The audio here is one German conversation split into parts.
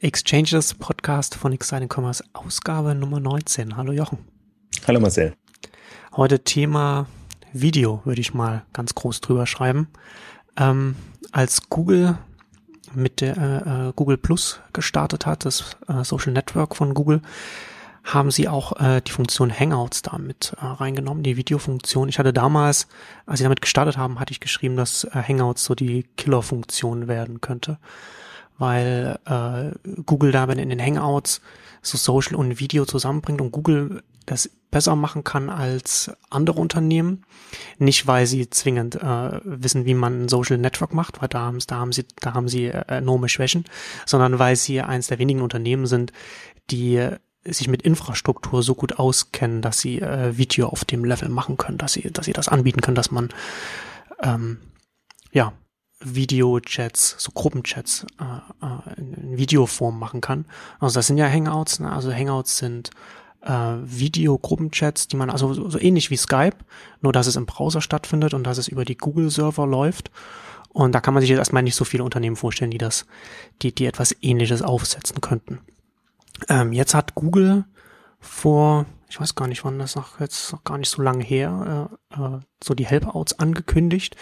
Exchanges Podcast von Exciting Commerce, Ausgabe Nummer 19. Hallo Jochen. Hallo Marcel. Heute Thema Video, würde ich mal ganz groß drüber schreiben. Ähm, als Google mit der äh, äh Google Plus gestartet hat, das äh, Social Network von Google, haben sie auch äh, die Funktion Hangouts da mit äh, reingenommen, die Videofunktion. Ich hatte damals, als sie damit gestartet haben, hatte ich geschrieben, dass äh, Hangouts so die Killerfunktion werden könnte, weil äh, Google damit in den Hangouts so Social und Video zusammenbringt und Google das besser machen kann als andere Unternehmen. Nicht, weil sie zwingend äh, wissen, wie man ein Social Network macht, weil da haben, da haben sie, da haben sie äh, enorme Schwächen, sondern weil sie eines der wenigen Unternehmen sind, die sich mit Infrastruktur so gut auskennen, dass sie äh, Video auf dem Level machen können, dass sie, dass sie das anbieten können, dass man ähm, ja Videochats, so Gruppenchats äh, äh, in Videoform machen kann. Also das sind ja Hangouts, ne? also Hangouts sind äh, Videogruppenchats, die man also so, so ähnlich wie Skype, nur dass es im Browser stattfindet und dass es über die Google-Server läuft. Und da kann man sich jetzt erstmal nicht so viele Unternehmen vorstellen, die das, die, die etwas ähnliches aufsetzen könnten. Ähm, jetzt hat Google vor, ich weiß gar nicht, wann das noch jetzt noch gar nicht so lange her, äh, äh, so die Helpouts angekündigt.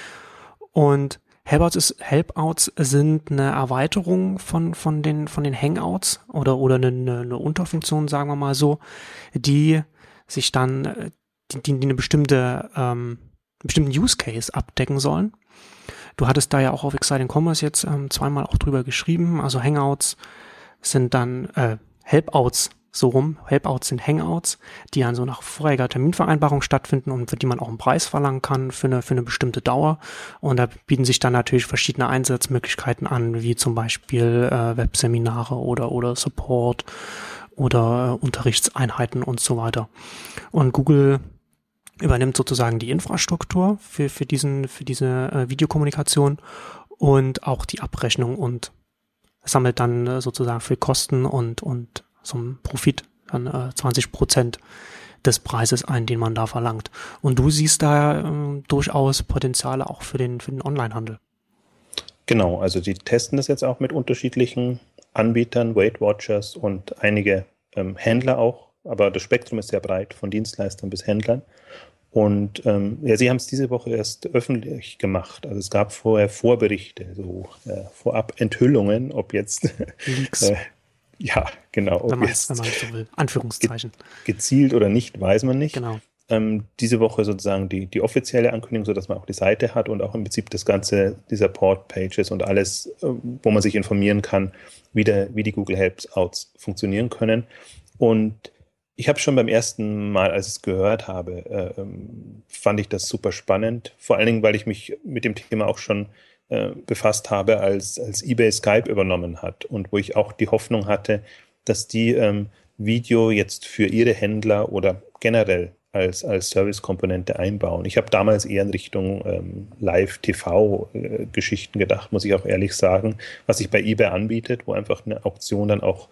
Und Helpouts, ist, Helpouts sind eine Erweiterung von, von, den, von den Hangouts oder, oder eine, eine Unterfunktion, sagen wir mal so, die sich dann, die, die eine bestimmte, ähm, bestimmten Use Case abdecken sollen. Du hattest da ja auch auf Exciting Commerce jetzt ähm, zweimal auch drüber geschrieben. Also Hangouts sind dann, äh, Helpouts so rum. Helpouts sind Hangouts, die an so nach vorheriger Terminvereinbarung stattfinden und für die man auch einen Preis verlangen kann für eine, für eine bestimmte Dauer. Und da bieten sich dann natürlich verschiedene Einsatzmöglichkeiten an, wie zum Beispiel äh, Webseminare oder, oder Support oder äh, Unterrichtseinheiten und so weiter. Und Google übernimmt sozusagen die Infrastruktur für, für diesen, für diese äh, Videokommunikation und auch die Abrechnung und sammelt dann äh, sozusagen für Kosten und, und zum Profit dann äh, 20 Prozent des Preises ein, den man da verlangt. Und du siehst da äh, durchaus Potenziale auch für den, für den Onlinehandel. Genau, also die testen das jetzt auch mit unterschiedlichen Anbietern, Weight Watchers und einige ähm, Händler auch, aber das Spektrum ist sehr breit, von Dienstleistern bis Händlern. Und ähm, ja, sie haben es diese Woche erst öffentlich gemacht. Also es gab vorher Vorberichte, so äh, vorab Enthüllungen, ob jetzt äh, ja, genau. Wenn man, wenn man so will. Anführungszeichen. gezielt oder nicht, weiß man nicht. Genau. Ähm, diese Woche sozusagen die, die offizielle Ankündigung, sodass man auch die Seite hat und auch im Prinzip das ganze, dieser Port-Pages und alles, äh, wo man sich informieren kann, wie, der, wie die Google Helpouts funktionieren können. Und ich habe schon beim ersten Mal, als ich es gehört habe, äh, ähm, fand ich das super spannend. Vor allen Dingen, weil ich mich mit dem Thema auch schon äh, befasst habe, als, als eBay Skype übernommen hat und wo ich auch die Hoffnung hatte, dass die ähm, Video jetzt für ihre Händler oder generell als, als Service-Komponente einbauen. Ich habe damals eher in Richtung ähm, Live-TV-Geschichten äh, gedacht, muss ich auch ehrlich sagen, was sich bei eBay anbietet, wo einfach eine Auktion dann auch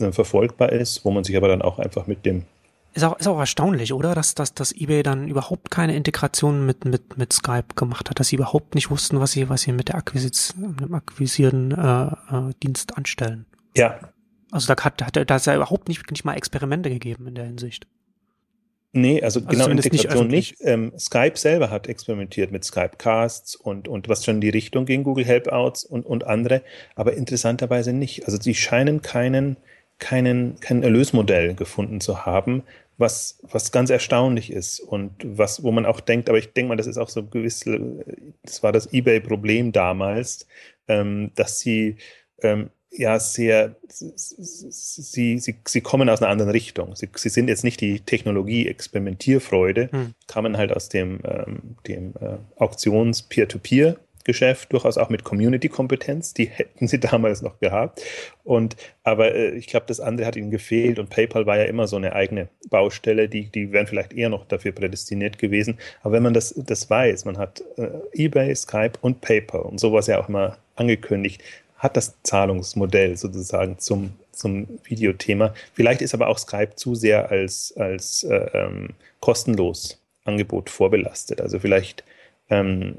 äh, verfolgbar ist, wo man sich aber dann auch einfach mit dem ist auch, ist auch erstaunlich, oder? Dass, dass, dass eBay dann überhaupt keine Integration mit, mit, mit Skype gemacht hat, dass sie überhaupt nicht wussten, was sie, was sie mit der Akquisiz, mit dem akquisierten äh, äh, Dienst anstellen. Ja. Also da hat, hat da ist ja überhaupt nicht, nicht mal Experimente gegeben in der Hinsicht. Nee, also, also genau Integration nicht. nicht. Ähm, Skype selber hat experimentiert mit Skype Casts und, und was schon in die Richtung ging, Google Helpouts und, und andere, aber interessanterweise nicht. Also sie scheinen keinen keinen, kein Erlösmodell gefunden zu haben, was, was ganz erstaunlich ist und was, wo man auch denkt, aber ich denke mal, das ist auch so gewiss, das war das Ebay-Problem damals, ähm, dass sie ähm, ja sehr, sie, sie, sie kommen aus einer anderen Richtung. Sie, sie sind jetzt nicht die Technologie-Experimentierfreude, hm. kamen halt aus dem, ähm, dem äh, Auktions-Peer-to-Peer Geschäft, durchaus auch mit Community-Kompetenz, die hätten sie damals noch gehabt. Und aber äh, ich glaube, das andere hat ihnen gefehlt und PayPal war ja immer so eine eigene Baustelle, die, die wären vielleicht eher noch dafür prädestiniert gewesen. Aber wenn man das, das weiß, man hat äh, eBay, Skype und PayPal und sowas ja auch immer angekündigt, hat das Zahlungsmodell sozusagen zum, zum Videothema. Vielleicht ist aber auch Skype zu sehr als, als äh, ähm, kostenlos Angebot vorbelastet. Also vielleicht ähm,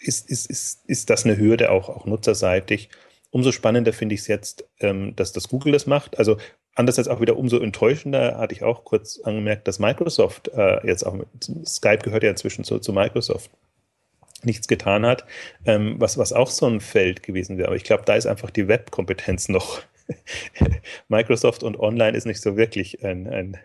ist, ist, ist, ist das eine Hürde auch, auch nutzerseitig. umso spannender finde ich es jetzt, ähm, dass das Google das macht. Also andererseits auch wieder umso enttäuschender hatte ich auch kurz angemerkt, dass Microsoft äh, jetzt auch mit, Skype gehört ja inzwischen zu, zu Microsoft nichts getan hat, ähm, was, was auch so ein Feld gewesen wäre. Aber ich glaube, da ist einfach die Webkompetenz noch. Microsoft und Online ist nicht so wirklich ein, ein,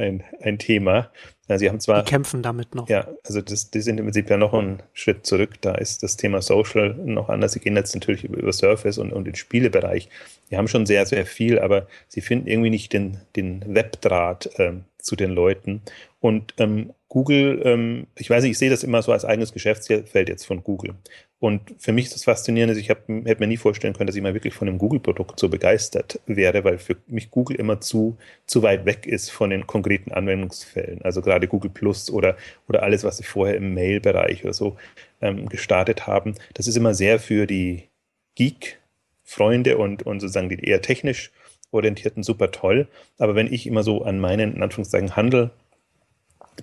ein, ein Thema. Sie haben zwar. Die kämpfen damit noch. Ja, also das, die sind im Prinzip ja noch einen Schritt zurück. Da ist das Thema Social noch anders. Sie gehen jetzt natürlich über, über Surface und, und den Spielebereich. Die haben schon sehr, sehr viel, aber sie finden irgendwie nicht den, den Webdraht ähm, zu den Leuten. Und ähm, Google, ähm, ich weiß nicht, ich sehe das immer so als eigenes Geschäftsfeld jetzt von Google. Und für mich ist das Faszinierende, ich hätte mir nie vorstellen können, dass ich mal wirklich von einem Google-Produkt so begeistert wäre, weil für mich Google immer zu, zu weit weg ist von den konkreten Anwendungsfällen. Also gerade Google Plus oder, oder alles, was sie vorher im Mail-Bereich oder so ähm, gestartet haben. Das ist immer sehr für die Geek-Freunde und, und sozusagen die eher technisch orientierten super toll. Aber wenn ich immer so an meinen, in Anführungszeichen, Handel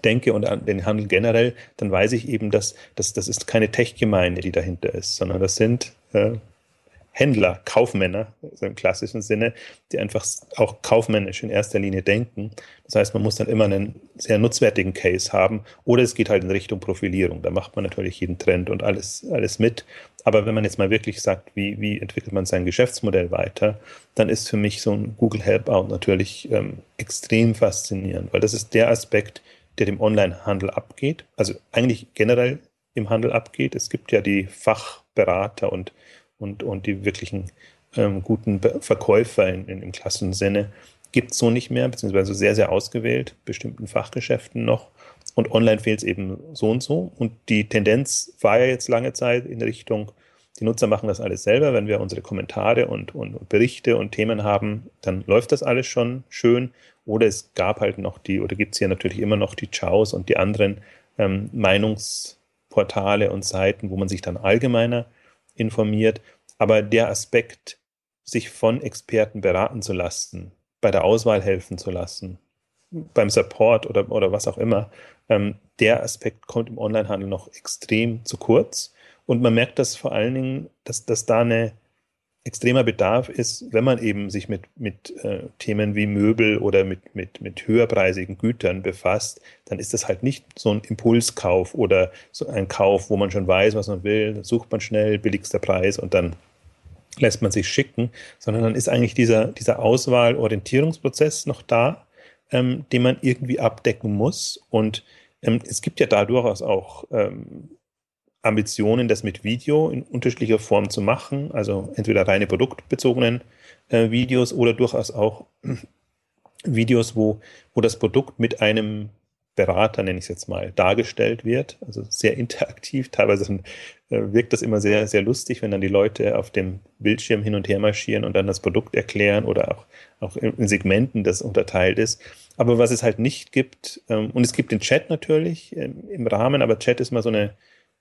denke und an den Handel generell, dann weiß ich eben, dass, dass das ist keine Tech-Gemeinde, die dahinter ist, sondern das sind äh, Händler, Kaufmänner, also im klassischen Sinne, die einfach auch kaufmännisch in erster Linie denken. Das heißt, man muss dann immer einen sehr nutzwertigen Case haben oder es geht halt in Richtung Profilierung. Da macht man natürlich jeden Trend und alles, alles mit. Aber wenn man jetzt mal wirklich sagt, wie, wie entwickelt man sein Geschäftsmodell weiter, dann ist für mich so ein Google Helpout natürlich ähm, extrem faszinierend, weil das ist der Aspekt, der dem Onlinehandel abgeht, also eigentlich generell im Handel abgeht. Es gibt ja die Fachberater und, und, und die wirklichen ähm, guten Verkäufer in, in, im klassischen Sinne. Gibt es so nicht mehr, beziehungsweise sehr, sehr ausgewählt, bestimmten Fachgeschäften noch. Und online fehlt es eben so und so. Und die Tendenz war ja jetzt lange Zeit in Richtung, die Nutzer machen das alles selber. Wenn wir unsere Kommentare und, und Berichte und Themen haben, dann läuft das alles schon schön. Oder es gab halt noch die, oder gibt es ja natürlich immer noch die Chaos und die anderen ähm, Meinungsportale und Seiten, wo man sich dann allgemeiner informiert. Aber der Aspekt, sich von Experten beraten zu lassen, bei der Auswahl helfen zu lassen, beim Support oder, oder was auch immer, ähm, der Aspekt kommt im Onlinehandel noch extrem zu kurz. Und man merkt das vor allen Dingen, dass, dass da eine extremer Bedarf ist, wenn man eben sich mit, mit äh, Themen wie Möbel oder mit, mit, mit höherpreisigen Gütern befasst, dann ist das halt nicht so ein Impulskauf oder so ein Kauf, wo man schon weiß, was man will, dann sucht man schnell, billigster Preis und dann lässt man sich schicken, sondern dann ist eigentlich dieser, dieser Auswahl-Orientierungsprozess noch da, ähm, den man irgendwie abdecken muss. Und ähm, es gibt ja da durchaus auch ähm, Ambitionen, das mit Video in unterschiedlicher Form zu machen, also entweder reine produktbezogenen äh, Videos oder durchaus auch Videos, wo, wo das Produkt mit einem Berater, nenne ich es jetzt mal, dargestellt wird. Also sehr interaktiv. Teilweise äh, wirkt das immer sehr, sehr lustig, wenn dann die Leute auf dem Bildschirm hin und her marschieren und dann das Produkt erklären oder auch, auch in Segmenten das unterteilt ist. Aber was es halt nicht gibt, ähm, und es gibt den Chat natürlich ähm, im Rahmen, aber Chat ist mal so eine,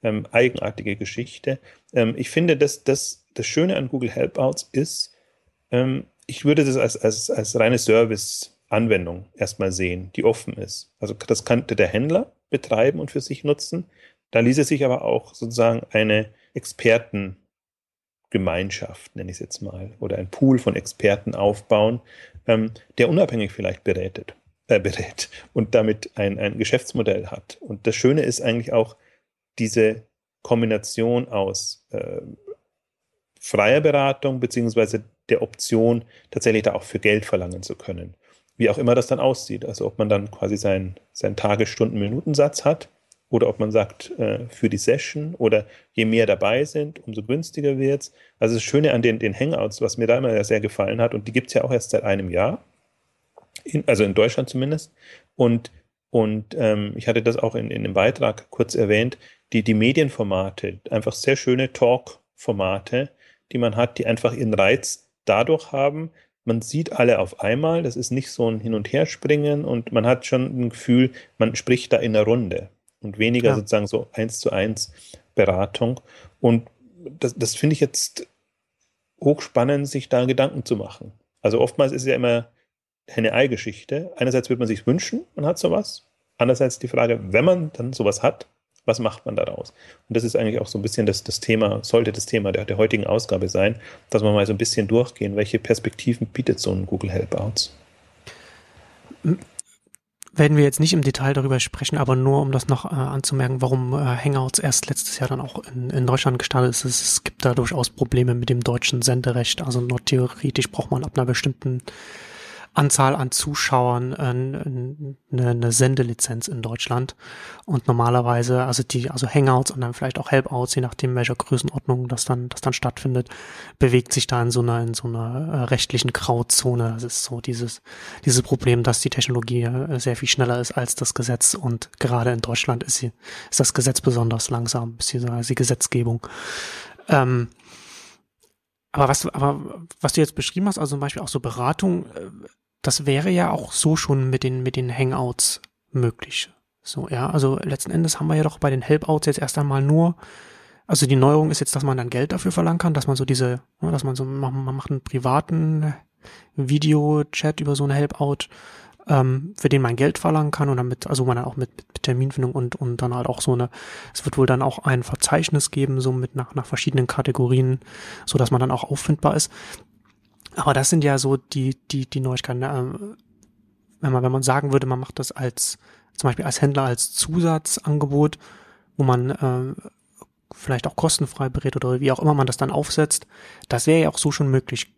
ähm, eigenartige Geschichte. Ähm, ich finde, dass das, das Schöne an Google Helpouts ist, ähm, ich würde das als, als, als reine Service-Anwendung erstmal sehen, die offen ist. Also das könnte der Händler betreiben und für sich nutzen. Da ließe sich aber auch sozusagen eine Expertengemeinschaft, nenne ich es jetzt mal, oder ein Pool von Experten aufbauen, ähm, der unabhängig vielleicht berätet, äh, berät und damit ein, ein Geschäftsmodell hat. Und das Schöne ist eigentlich auch, diese Kombination aus äh, freier Beratung beziehungsweise der Option, tatsächlich da auch für Geld verlangen zu können. Wie auch immer das dann aussieht. Also ob man dann quasi seinen, seinen Tagesstunden-Minutensatz hat oder ob man sagt, äh, für die Session oder je mehr dabei sind, umso günstiger wird es. Also das Schöne an den, den Hangouts, was mir da immer sehr gefallen hat, und die gibt es ja auch erst seit einem Jahr, in, also in Deutschland zumindest. Und, und ähm, ich hatte das auch in, in dem Beitrag kurz erwähnt, die, die Medienformate, einfach sehr schöne Talk-Formate, die man hat, die einfach ihren Reiz dadurch haben, man sieht alle auf einmal, das ist nicht so ein Hin- und Herspringen und man hat schon ein Gefühl, man spricht da in der Runde und weniger ja. sozusagen so eins zu eins Beratung. Und das, das finde ich jetzt hochspannend, sich da Gedanken zu machen. Also oftmals ist es ja immer eine Ei-Geschichte. Einerseits würde man sich wünschen, man hat sowas. Andererseits die Frage, wenn man dann sowas hat, was macht man daraus? Und das ist eigentlich auch so ein bisschen das, das Thema, sollte das Thema der, der heutigen Ausgabe sein, dass wir mal so ein bisschen durchgehen, welche Perspektiven bietet so ein Google Helpouts? werden wir jetzt nicht im Detail darüber sprechen, aber nur um das noch äh, anzumerken, warum äh, Hangouts erst letztes Jahr dann auch in, in Deutschland gestartet ist. Es, gibt da durchaus Probleme mit dem deutschen Senderecht. Also nur theoretisch braucht man ab einer bestimmten Anzahl an Zuschauern eine, eine Sendelizenz in Deutschland. Und normalerweise, also die, also Hangouts und dann vielleicht auch Helpouts, je nachdem welcher Größenordnung das dann, das dann stattfindet, bewegt sich da in so einer, in so einer äh, rechtlichen Grauzone. Das ist so dieses, dieses Problem, dass die Technologie äh, sehr viel schneller ist als das Gesetz und gerade in Deutschland ist sie, ist das Gesetz besonders langsam, beziehungsweise die Gesetzgebung. Ähm, aber was, aber was du jetzt beschrieben hast, also zum Beispiel auch so Beratung, äh, das wäre ja auch so schon mit den, mit den Hangouts möglich. So, ja, also letzten Endes haben wir ja doch bei den Helpouts jetzt erst einmal nur, also die Neuerung ist jetzt, dass man dann Geld dafür verlangen kann, dass man so diese, ne, dass man so, man macht einen privaten Video-Chat über so eine Helpout, ähm, für den man Geld verlangen kann und damit, also man dann auch mit, mit Terminfindung und, und dann halt auch so eine, es wird wohl dann auch ein Verzeichnis geben, so mit nach, nach verschiedenen Kategorien, so dass man dann auch auffindbar ist. Aber das sind ja so die, die, die Neuigkeiten. Ne? Wenn man, wenn man sagen würde, man macht das als, zum Beispiel als Händler als Zusatzangebot, wo man äh, vielleicht auch kostenfrei berät oder wie auch immer man das dann aufsetzt, das wäre ja auch so schon möglich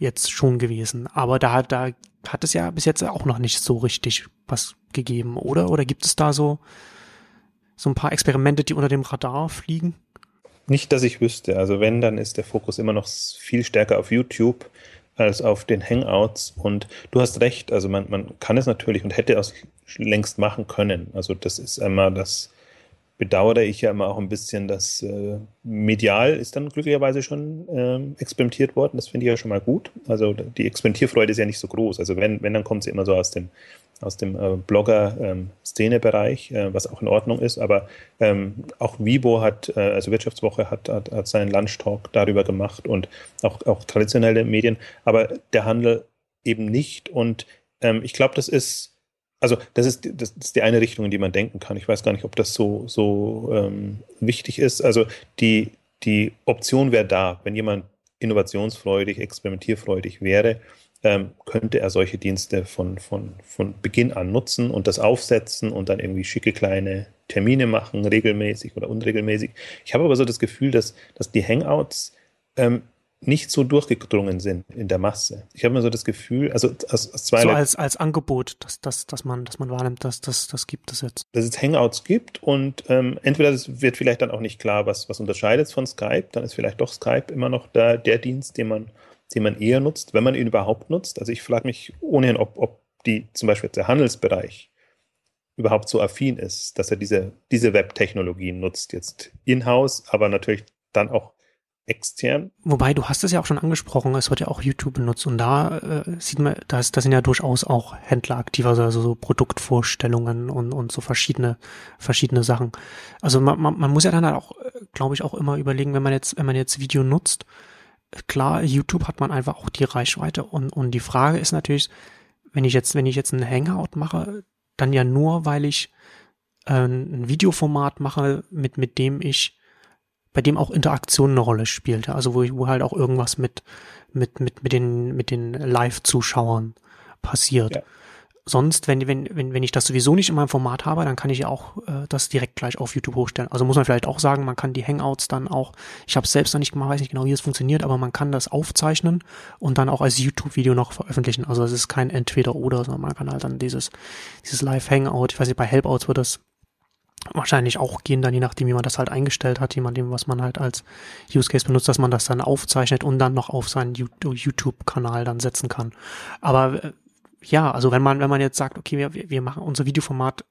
jetzt schon gewesen. Aber da, da hat es ja bis jetzt auch noch nicht so richtig was gegeben, oder? Oder gibt es da so, so ein paar Experimente, die unter dem Radar fliegen? Nicht, dass ich wüsste. Also wenn, dann ist der Fokus immer noch viel stärker auf YouTube als auf den Hangouts. Und du hast recht, also man, man kann es natürlich und hätte es längst machen können. Also das ist einmal das bedauere ich ja immer auch ein bisschen, dass äh, medial ist dann glücklicherweise schon ähm, experimentiert worden. Das finde ich ja schon mal gut. Also die Experimentierfreude ist ja nicht so groß. Also wenn, wenn dann kommt sie immer so aus dem aus dem äh, Blogger-Szene-Bereich, ähm, äh, was auch in Ordnung ist. Aber ähm, auch Vibo hat, äh, also Wirtschaftswoche hat, hat, hat seinen Lunchtalk darüber gemacht und auch, auch traditionelle Medien, aber der Handel eben nicht. Und ähm, ich glaube, das ist, also das ist, das ist die eine Richtung, in die man denken kann. Ich weiß gar nicht, ob das so, so ähm, wichtig ist. Also die, die Option wäre da, wenn jemand innovationsfreudig, experimentierfreudig wäre, ähm, könnte er solche Dienste von, von, von Beginn an nutzen und das aufsetzen und dann irgendwie schicke kleine Termine machen, regelmäßig oder unregelmäßig. Ich habe aber so das Gefühl, dass, dass die Hangouts ähm, nicht so durchgedrungen sind in der Masse. Ich habe mir so das Gefühl, also aus, aus zwei so als, als Angebot, dass, dass, dass man, dass man wahrnimmt, dass das, das gibt es jetzt. Dass es Hangouts gibt und ähm, entweder es wird vielleicht dann auch nicht klar, was, was unterscheidet es von Skype, dann ist vielleicht doch Skype immer noch der, der Dienst, den man den man eher nutzt, wenn man ihn überhaupt nutzt. Also ich frage mich ohnehin, ob, ob die zum Beispiel der Handelsbereich überhaupt so affin ist, dass er diese, diese Web-Technologien nutzt, jetzt in-house, aber natürlich dann auch extern. Wobei, du hast es ja auch schon angesprochen, es wird ja auch YouTube benutzt und da äh, sieht man, da, sind ja durchaus auch Händler aktiv, also so Produktvorstellungen und, und so verschiedene, verschiedene Sachen. Also man, man, man muss ja dann halt auch, äh, glaube ich, auch immer überlegen, wenn man jetzt, wenn man jetzt Video nutzt, klar, YouTube hat man einfach auch die Reichweite und, und die Frage ist natürlich, wenn ich jetzt, wenn ich jetzt einen Hangout mache, dann ja nur, weil ich äh, ein Videoformat mache, mit, mit dem ich, bei dem auch Interaktion eine Rolle spielte, also wo wo halt auch irgendwas mit, mit, mit, mit den, mit den Live-Zuschauern passiert. Ja sonst, wenn, wenn, wenn, wenn ich das sowieso nicht in meinem Format habe, dann kann ich ja auch äh, das direkt gleich auf YouTube hochstellen. Also muss man vielleicht auch sagen, man kann die Hangouts dann auch, ich habe es selbst noch nicht gemacht, weiß nicht genau, wie es funktioniert, aber man kann das aufzeichnen und dann auch als YouTube-Video noch veröffentlichen. Also es ist kein Entweder-Oder, sondern man kann halt dann dieses, dieses Live-Hangout, ich weiß nicht, bei Helpouts wird das wahrscheinlich auch gehen, dann je nachdem, wie man das halt eingestellt hat, jemandem, was man halt als Use Case benutzt, dass man das dann aufzeichnet und dann noch auf seinen YouTube-Kanal dann setzen kann. Aber äh, ja, also wenn man, wenn man jetzt sagt, okay, wir, wir machen unser Videoformat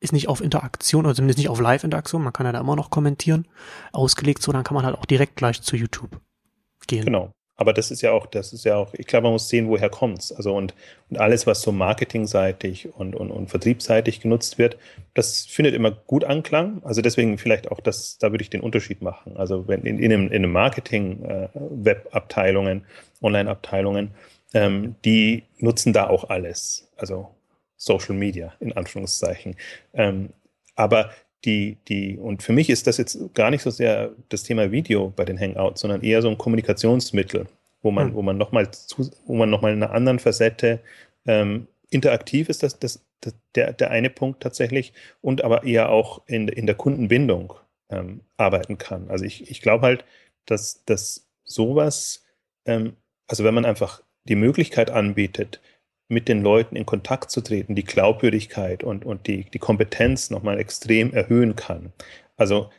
ist nicht auf Interaktion, oder zumindest nicht auf Live-Interaktion, man kann ja da immer noch kommentieren, ausgelegt, so dann kann man halt auch direkt gleich zu YouTube gehen. Genau. Aber das ist ja auch, das ist ja auch, ich glaube, man muss sehen, woher kommt's. Also und, und alles, was so marketingseitig und, und, und vertriebsseitig genutzt wird, das findet immer gut Anklang. Also deswegen vielleicht auch das, da würde ich den Unterschied machen. Also wenn in, in einem, in einem Marketing, äh, Online-Abteilungen, ähm, die nutzen da auch alles, also Social Media in Anführungszeichen. Ähm, aber die, die, und für mich ist das jetzt gar nicht so sehr das Thema Video bei den Hangouts, sondern eher so ein Kommunikationsmittel, wo man, hm. wo man nochmal wo man nochmal in einer anderen Facette ähm, interaktiv ist, das, das, das, der, der eine Punkt tatsächlich, und aber eher auch in, in der Kundenbindung ähm, arbeiten kann. Also ich, ich glaube halt, dass, dass sowas, ähm, also wenn man einfach die Möglichkeit anbietet, mit den Leuten in Kontakt zu treten, die Glaubwürdigkeit und, und die, die Kompetenz nochmal extrem erhöhen kann. Also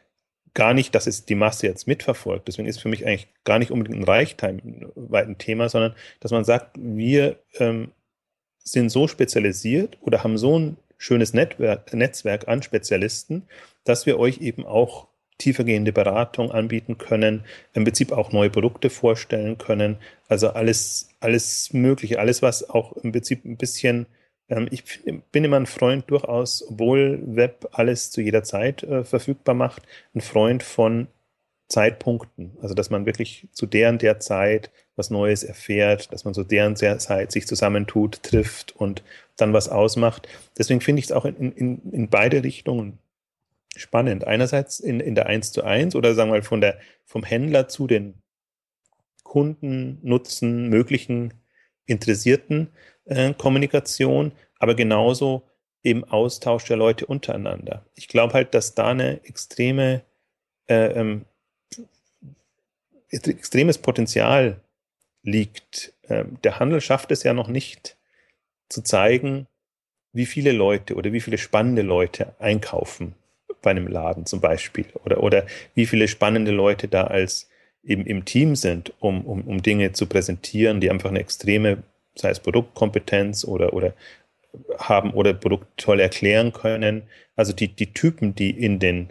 gar nicht, dass es die Masse jetzt mitverfolgt. Deswegen ist für mich eigentlich gar nicht unbedingt ein reichweiten Thema, sondern dass man sagt, wir ähm, sind so spezialisiert oder haben so ein schönes Netzwerk, Netzwerk an Spezialisten, dass wir euch eben auch tiefergehende Beratung anbieten können, im Prinzip auch neue Produkte vorstellen können. Also alles, alles Mögliche, alles, was auch im Prinzip ein bisschen, ähm, ich bin immer ein Freund durchaus, obwohl Web alles zu jeder Zeit äh, verfügbar macht, ein Freund von Zeitpunkten. Also, dass man wirklich zu deren der Zeit was Neues erfährt, dass man zu deren der Zeit sich zusammentut, trifft und dann was ausmacht. Deswegen finde ich es auch in, in, in beide Richtungen spannend. Einerseits in, in der 1 zu 1 oder sagen wir mal von der, vom Händler zu den Kunden, Nutzen, möglichen interessierten äh, Kommunikation, aber genauso im Austausch der Leute untereinander. Ich glaube halt, dass da eine extreme, äh, ähm, extremes Potenzial liegt. Ähm, der Handel schafft es ja noch nicht zu zeigen, wie viele Leute oder wie viele spannende Leute einkaufen bei einem Laden zum Beispiel oder, oder wie viele spannende Leute da als eben im Team sind, um, um, um Dinge zu präsentieren, die einfach eine extreme, sei es Produktkompetenz oder, oder haben oder Produkt toll erklären können. Also die, die Typen, die in den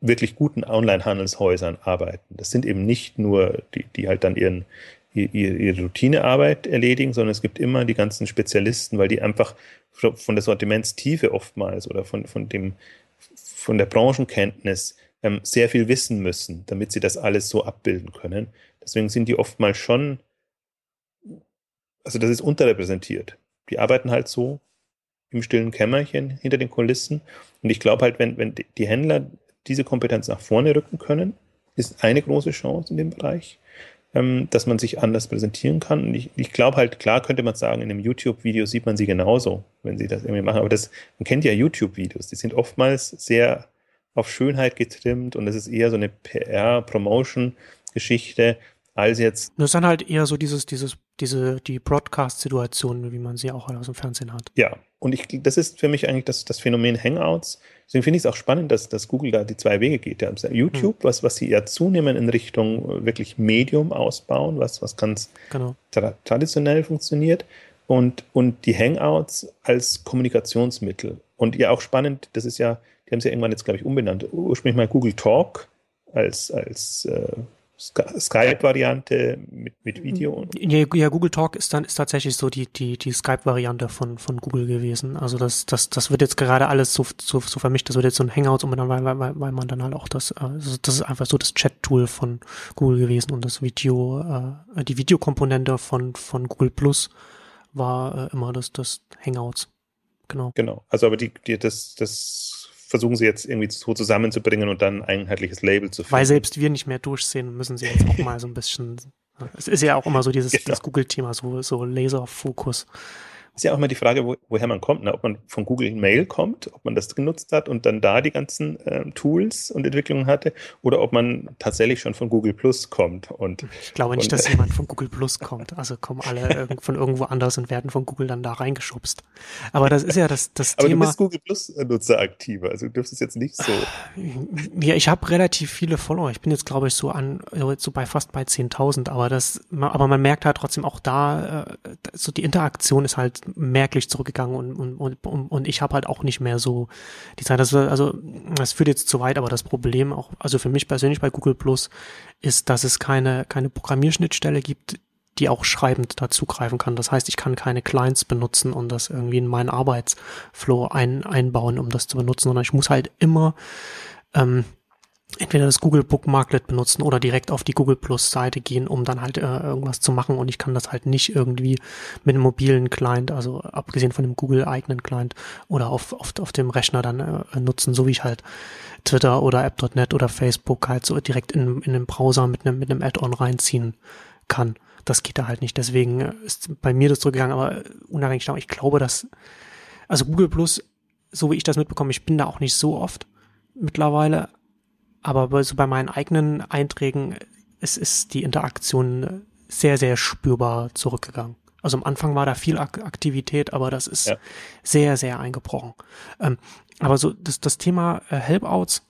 wirklich guten Online-Handelshäusern arbeiten, das sind eben nicht nur die, die halt dann ihren, ihre, ihre Routinearbeit erledigen, sondern es gibt immer die ganzen Spezialisten, weil die einfach von der Sortimentstiefe oftmals oder von, von dem von der Branchenkenntnis ähm, sehr viel wissen müssen, damit sie das alles so abbilden können. Deswegen sind die oftmals schon, also das ist unterrepräsentiert. Die arbeiten halt so im stillen Kämmerchen hinter den Kulissen. Und ich glaube halt, wenn, wenn die Händler diese Kompetenz nach vorne rücken können, ist eine große Chance in dem Bereich, ähm, dass man sich anders präsentieren kann. Und ich, ich glaube halt, klar könnte man sagen, in einem YouTube-Video sieht man sie genauso, wenn sie das irgendwie machen. Aber das, man kennt ja YouTube-Videos, die sind oftmals sehr auf Schönheit getrimmt und es ist eher so eine PR-Promotion-Geschichte als jetzt. Das ist dann halt eher so dieses, dieses, diese, die Broadcast-Situation, wie man sie auch aus dem Fernsehen hat. Ja, und ich, das ist für mich eigentlich das, das Phänomen Hangouts. Deswegen finde ich es auch spannend, dass, dass Google da die zwei Wege geht. Ja, YouTube, mhm. was, was sie eher zunehmen in Richtung wirklich Medium ausbauen, was, was ganz genau. tra traditionell funktioniert. Und, und die Hangouts als Kommunikationsmittel. Und ja, auch spannend, das ist ja, die haben sie ja irgendwann jetzt, glaube ich, umbenannt. Ursprünglich mal Google Talk als, als äh, Skype-Variante mit, mit Video. Ja, ja, Google Talk ist dann ist tatsächlich so die, die, die Skype-Variante von, von Google gewesen. Also das, das, das wird jetzt gerade alles so, so, so vermischt, das wird jetzt so ein Hangouts umbenannt, weil, weil, weil man dann halt auch das, also das ist einfach so das Chat-Tool von Google gewesen und das Video, äh, die Videokomponente von, von Google Plus war äh, immer das, das Hangouts. Genau. Genau. Also aber die, die, das, das versuchen sie jetzt irgendwie so zusammenzubringen und dann ein einheitliches Label zu finden. Weil selbst wir nicht mehr durchsehen, müssen sie jetzt auch mal so ein bisschen. Es ist ja auch immer so dieses genau. Google-Thema, so, so Laserfokus ist ja auch immer die Frage, wo, woher man kommt. Ne? Ob man von Google Mail kommt, ob man das genutzt hat und dann da die ganzen äh, Tools und Entwicklungen hatte, oder ob man tatsächlich schon von Google Plus kommt. Und, ich glaube nicht, und, dass jemand von Google Plus kommt. Also kommen alle von irgendwo anders und werden von Google dann da reingeschubst. Aber das ist ja das, das Aber Thema. Aber du bist Google Plus-Nutzer aktiver, also du dürftest jetzt nicht so. Ja, ich habe relativ viele Follower. Ich bin jetzt, glaube ich, so an, so bei fast bei 10.000, aber das, aber man merkt halt trotzdem auch da, äh, so die Interaktion ist halt merklich zurückgegangen und, und, und, und ich habe halt auch nicht mehr so die Zeit. Das, also das führt jetzt zu weit, aber das Problem auch, also für mich persönlich bei Google Plus ist, dass es keine, keine Programmierschnittstelle gibt, die auch schreibend dazugreifen kann. Das heißt, ich kann keine Clients benutzen und das irgendwie in meinen Arbeitsflow ein, einbauen, um das zu benutzen, sondern ich muss halt immer ähm, entweder das Google Bookmarklet benutzen oder direkt auf die Google Plus Seite gehen, um dann halt äh, irgendwas zu machen und ich kann das halt nicht irgendwie mit einem mobilen Client, also abgesehen von dem Google eigenen Client oder auf, auf, auf dem Rechner dann äh, nutzen, so wie ich halt Twitter oder App.net oder Facebook halt so direkt in, in den Browser mit einem, mit einem Add-on reinziehen kann. Das geht da halt nicht. Deswegen ist bei mir das zurückgegangen, aber unabhängig davon, ich glaube, dass, also Google Plus, so wie ich das mitbekomme, ich bin da auch nicht so oft mittlerweile, aber bei, so bei meinen eigenen Einträgen es ist die Interaktion sehr, sehr spürbar zurückgegangen. Also am Anfang war da viel Aktivität, aber das ist ja. sehr, sehr eingebrochen. Ähm, aber so das, das Thema äh, Helpouts,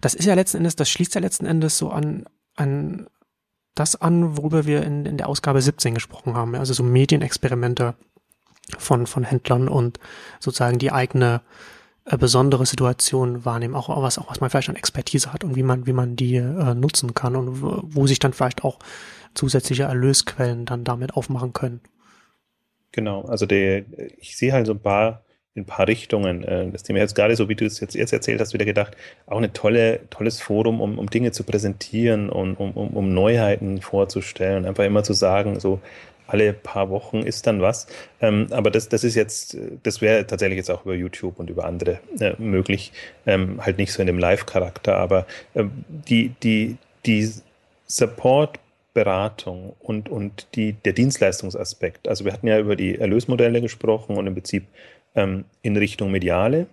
das ist ja letzten Endes, das schließt ja letzten Endes so an, an das an, worüber wir in, in der Ausgabe 17 gesprochen haben. Also so Medienexperimente von, von Händlern und sozusagen die eigene äh, besondere Situation wahrnehmen, auch was, auch was man vielleicht an Expertise hat und wie man, wie man die äh, nutzen kann und wo, sich dann vielleicht auch zusätzliche Erlösquellen dann damit aufmachen können. Genau, also der, ich sehe halt so ein paar, ein paar Richtungen. Äh, das Thema jetzt gerade so, wie du es jetzt erst erzählt hast, wieder gedacht, auch ein tolle, tolles Forum, um, um Dinge zu präsentieren und um, um, um Neuheiten vorzustellen. Einfach immer zu sagen, so, alle paar Wochen ist dann was. Ähm, aber das, das ist jetzt, das wäre tatsächlich jetzt auch über YouTube und über andere äh, möglich, ähm, halt nicht so in dem Live-Charakter, aber äh, die, die, die Support-Beratung und, und die, der Dienstleistungsaspekt, also wir hatten ja über die Erlösmodelle gesprochen und im Prinzip ähm, in Richtung mediale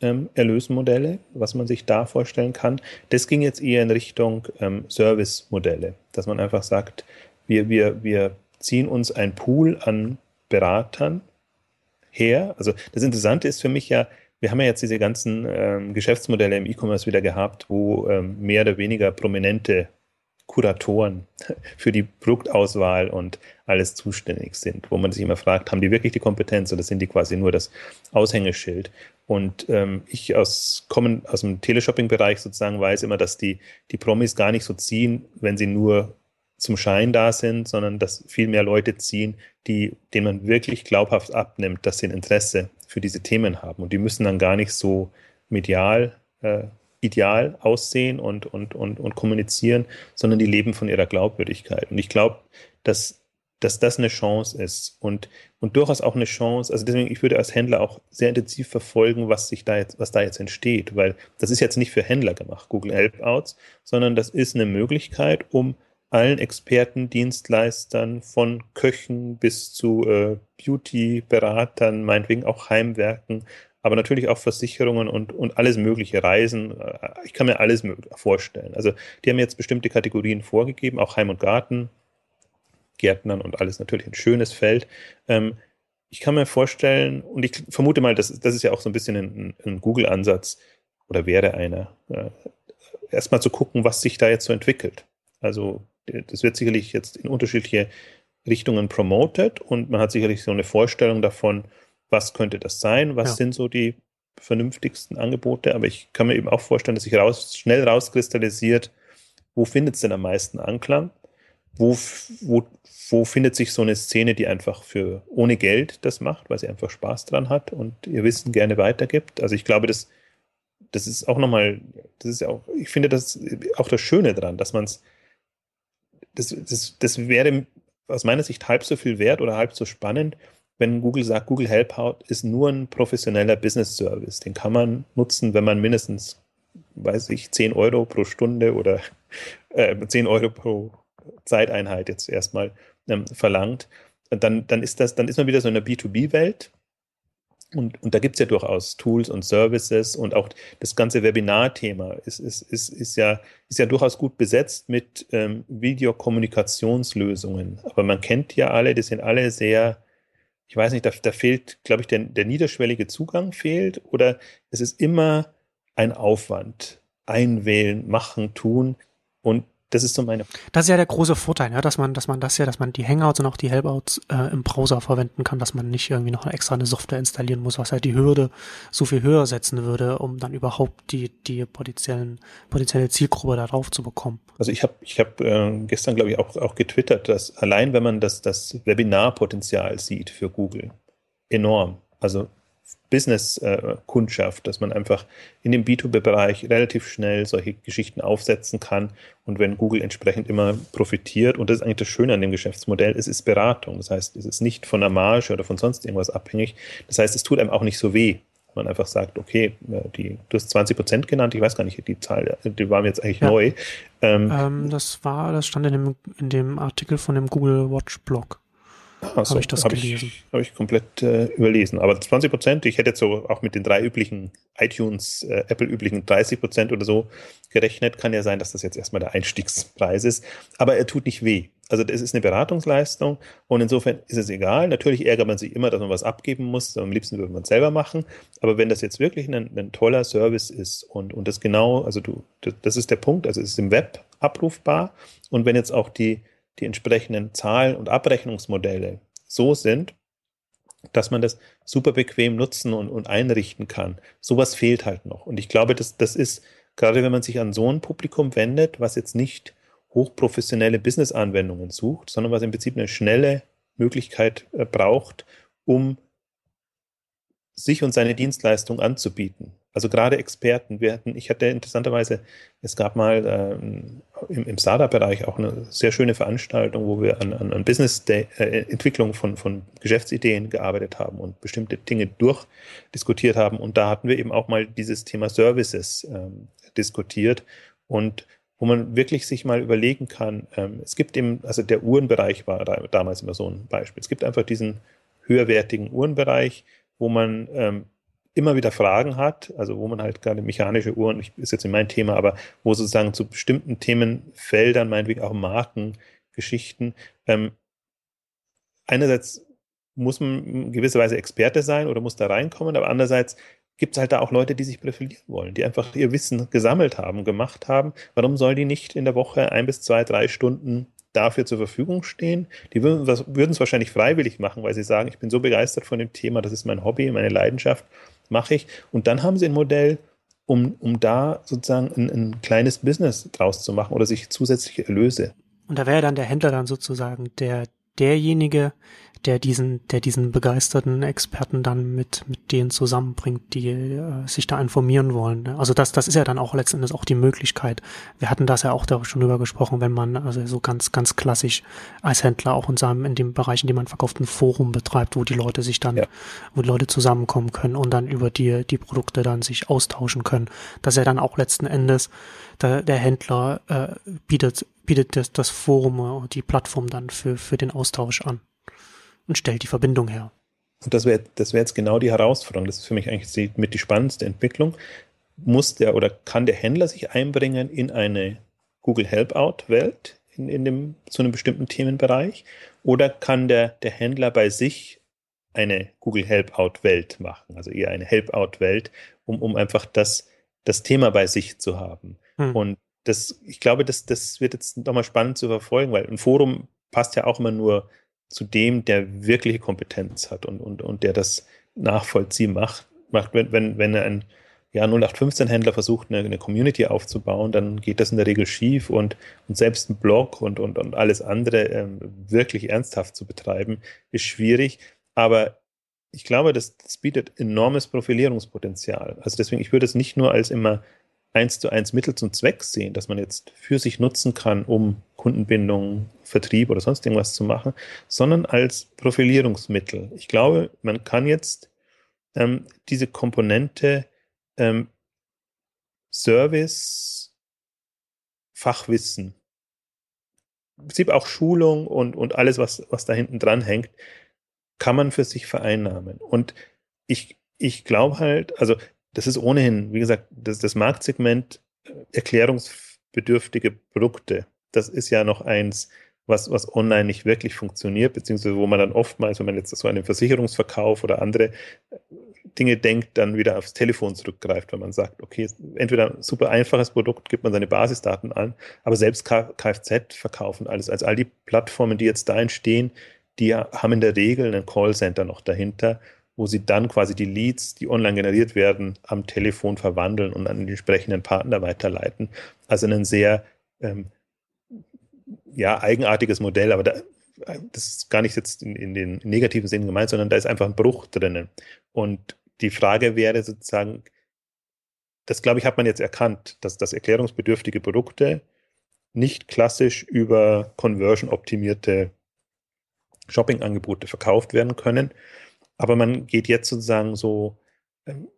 ähm, Erlösmodelle, was man sich da vorstellen kann. Das ging jetzt eher in Richtung ähm, Service-Modelle, dass man einfach sagt, wir, wir, wir ziehen uns ein Pool an Beratern her. Also das Interessante ist für mich ja, wir haben ja jetzt diese ganzen ähm, Geschäftsmodelle im E-Commerce wieder gehabt, wo ähm, mehr oder weniger prominente Kuratoren für die Produktauswahl und alles zuständig sind, wo man sich immer fragt, haben die wirklich die Kompetenz oder sind die quasi nur das Aushängeschild? Und ähm, ich aus, kommen aus dem Teleshopping-Bereich sozusagen weiß immer, dass die, die Promis gar nicht so ziehen, wenn sie nur zum Schein da sind, sondern dass viel mehr Leute ziehen, die, denen man wirklich glaubhaft abnimmt, dass sie ein Interesse für diese Themen haben. Und die müssen dann gar nicht so medial, äh, ideal aussehen und, und, und, und kommunizieren, sondern die leben von ihrer Glaubwürdigkeit. Und ich glaube, dass, dass das eine Chance ist und, und durchaus auch eine Chance. Also deswegen, ich würde als Händler auch sehr intensiv verfolgen, was sich da jetzt, was da jetzt entsteht, weil das ist jetzt nicht für Händler gemacht, Google Help Outs, sondern das ist eine Möglichkeit, um allen Experten, Dienstleistern, von Köchen bis zu äh, Beauty-Beratern, meinetwegen auch Heimwerken, aber natürlich auch Versicherungen und, und alles mögliche, Reisen. Äh, ich kann mir alles vorstellen. Also die haben jetzt bestimmte Kategorien vorgegeben, auch Heim und Garten, Gärtnern und alles natürlich ein schönes Feld. Ähm, ich kann mir vorstellen, und ich vermute mal, das, das ist ja auch so ein bisschen ein, ein Google-Ansatz oder wäre einer, äh, erstmal zu gucken, was sich da jetzt so entwickelt. Also das wird sicherlich jetzt in unterschiedliche Richtungen promoted und man hat sicherlich so eine Vorstellung davon, was könnte das sein, was ja. sind so die vernünftigsten Angebote, aber ich kann mir eben auch vorstellen, dass sich raus, schnell rauskristallisiert, wo findet es denn am meisten Anklang, wo, wo, wo findet sich so eine Szene, die einfach für ohne Geld das macht, weil sie einfach Spaß dran hat und ihr Wissen gerne weitergibt. Also ich glaube, das, das ist auch nochmal, das ist auch, ich finde das auch das Schöne dran, dass man es das, das, das wäre aus meiner Sicht halb so viel wert oder halb so spannend, wenn Google sagt, Google Help Out ist nur ein professioneller Business Service. Den kann man nutzen, wenn man mindestens, weiß ich, 10 Euro pro Stunde oder äh, 10 Euro pro Zeiteinheit jetzt erstmal ähm, verlangt. Dann, dann ist das, dann ist man wieder so in der B2B-Welt und, und da gibt es ja durchaus Tools und Services und auch das ganze Webinar-Thema ist, ist, ist, ist, ja, ist ja durchaus gut besetzt mit ähm, Videokommunikationslösungen. Aber man kennt ja alle, die sind alle sehr, ich weiß nicht, da, da fehlt, glaube ich, der, der niederschwellige Zugang fehlt oder es ist immer ein Aufwand. Einwählen, machen, tun. Und das ist so meine. Das ist ja der große Vorteil, ja, dass man, dass man das ja, dass man die Hangouts und auch die Helpouts äh, im Browser verwenden kann, dass man nicht irgendwie noch extra eine Software installieren muss, was halt die Hürde so viel höher setzen würde, um dann überhaupt die, die potenziellen, potenzielle Zielgruppe da drauf zu bekommen. Also ich habe ich hab, äh, gestern, glaube ich, auch, auch getwittert, dass allein wenn man das, das Webinarpotenzial sieht für Google, enorm. Also Business-Kundschaft, dass man einfach in dem B2B-Bereich relativ schnell solche Geschichten aufsetzen kann. Und wenn Google entsprechend immer profitiert, und das ist eigentlich das Schöne an dem Geschäftsmodell, es ist Beratung. Das heißt, es ist nicht von der Marge oder von sonst irgendwas abhängig. Das heißt, es tut einem auch nicht so weh. Man einfach sagt, okay, die, du hast 20 Prozent genannt, ich weiß gar nicht, die Zahl, die war mir jetzt eigentlich ja. neu. Ähm, ähm, das war, das stand in dem, in dem Artikel von dem Google Watch Blog. Ah, so, habe ich das hab gelesen. Habe ich komplett äh, überlesen. Aber 20 Prozent, ich hätte jetzt so auch mit den drei üblichen iTunes, äh, Apple-üblichen 30 Prozent oder so gerechnet. Kann ja sein, dass das jetzt erstmal der Einstiegspreis ist. Aber er tut nicht weh. Also das ist eine Beratungsleistung und insofern ist es egal. Natürlich ärgert man sich immer, dass man was abgeben muss. Am liebsten würde man es selber machen. Aber wenn das jetzt wirklich ein, ein toller Service ist und, und das genau, also du, das ist der Punkt, also es ist im Web abrufbar und wenn jetzt auch die die entsprechenden Zahlen und Abrechnungsmodelle so sind, dass man das super bequem nutzen und, und einrichten kann. Sowas fehlt halt noch. Und ich glaube, das, das ist, gerade wenn man sich an so ein Publikum wendet, was jetzt nicht hochprofessionelle Business-Anwendungen sucht, sondern was im Prinzip eine schnelle Möglichkeit äh, braucht, um sich und seine Dienstleistung anzubieten. Also gerade Experten. Wir hatten, ich hatte interessanterweise, es gab mal ähm, im, im Startup-Bereich auch eine sehr schöne Veranstaltung, wo wir an, an, an Business-Entwicklung äh, von, von Geschäftsideen gearbeitet haben und bestimmte Dinge durchdiskutiert haben. Und da hatten wir eben auch mal dieses Thema Services ähm, diskutiert und wo man wirklich sich mal überlegen kann, ähm, es gibt eben, also der Uhrenbereich war da, damals immer so ein Beispiel. Es gibt einfach diesen höherwertigen Uhrenbereich, wo man ähm, immer wieder Fragen hat, also wo man halt gerade mechanische Uhren, ist jetzt nicht mein Thema, aber wo sozusagen zu bestimmten Themenfeldern, meinetwegen auch Markengeschichten, ähm, einerseits muss man in gewisser Weise Experte sein oder muss da reinkommen, aber andererseits gibt es halt da auch Leute, die sich profilieren wollen, die einfach ihr Wissen gesammelt haben, gemacht haben. Warum soll die nicht in der Woche ein bis zwei, drei Stunden dafür zur Verfügung stehen. Die würden es wahrscheinlich freiwillig machen, weil sie sagen, ich bin so begeistert von dem Thema, das ist mein Hobby, meine Leidenschaft, mache ich. Und dann haben sie ein Modell, um, um da sozusagen ein, ein kleines Business draus zu machen oder sich zusätzliche Erlöse. Und da wäre dann der Händler dann sozusagen der, derjenige, der diesen, der diesen begeisterten Experten dann mit, mit denen zusammenbringt, die äh, sich da informieren wollen. Also das, das ist ja dann auch letztendlich auch die Möglichkeit. Wir hatten das ja auch da schon drüber gesprochen, wenn man also so ganz, ganz klassisch als Händler auch in seinem, in dem Bereich, in dem man verkauft, ein Forum betreibt, wo die Leute sich dann, ja. wo die Leute zusammenkommen können und dann über die, die Produkte dann sich austauschen können. Das ist ja dann auch letzten Endes, der, der Händler äh, bietet, bietet das, das Forum, die Plattform dann für, für den Austausch an und stellt die Verbindung her. Und das wäre das wär jetzt genau die Herausforderung. Das ist für mich eigentlich die, mit die spannendste Entwicklung. Muss der oder kann der Händler sich einbringen in eine Google Help-Out-Welt, in, in dem, zu einem bestimmten Themenbereich? Oder kann der, der Händler bei sich eine Google Help-Out-Welt machen? Also eher eine Help-Out-Welt, um, um einfach das, das Thema bei sich zu haben. Hm. Und das, ich glaube, das, das wird jetzt nochmal spannend zu verfolgen, weil ein Forum passt ja auch immer nur zu dem, der wirkliche Kompetenz hat und, und, und der das nachvollziehen macht. macht wenn, wenn, wenn ein ja, 0815-Händler versucht, eine, eine, Community aufzubauen, dann geht das in der Regel schief und, und selbst ein Blog und, und, und alles andere ähm, wirklich ernsthaft zu betreiben, ist schwierig. Aber ich glaube, das, das bietet enormes Profilierungspotenzial. Also deswegen, ich würde es nicht nur als immer eins zu eins Mittel zum Zweck sehen, dass man jetzt für sich nutzen kann, um Kundenbindung, Vertrieb oder sonst irgendwas zu machen, sondern als Profilierungsmittel. Ich glaube, man kann jetzt ähm, diese Komponente ähm, Service, Fachwissen, im Prinzip auch Schulung und, und alles, was, was da hinten dran hängt, kann man für sich vereinnahmen. Und ich, ich glaube halt, also das ist ohnehin, wie gesagt, das, das Marktsegment äh, erklärungsbedürftige Produkte. Das ist ja noch eins, was, was online nicht wirklich funktioniert, beziehungsweise wo man dann oftmals, wenn man jetzt so einen Versicherungsverkauf oder andere äh, Dinge denkt, dann wieder aufs Telefon zurückgreift, wenn man sagt, okay, entweder ein super einfaches Produkt, gibt man seine Basisdaten an, aber selbst Kfz verkaufen alles, also all die Plattformen, die jetzt da entstehen, die haben in der Regel einen Callcenter noch dahinter wo sie dann quasi die Leads, die online generiert werden, am Telefon verwandeln und an den entsprechenden Partner weiterleiten. Also ein sehr ähm, ja, eigenartiges Modell, aber da, das ist gar nicht jetzt in, in den negativen Sinn gemeint, sondern da ist einfach ein Bruch drinnen. Und die Frage wäre sozusagen, das glaube ich, hat man jetzt erkannt, dass, dass erklärungsbedürftige Produkte nicht klassisch über Conversion-optimierte Shopping-Angebote verkauft werden können. Aber man geht jetzt sozusagen so, ähm,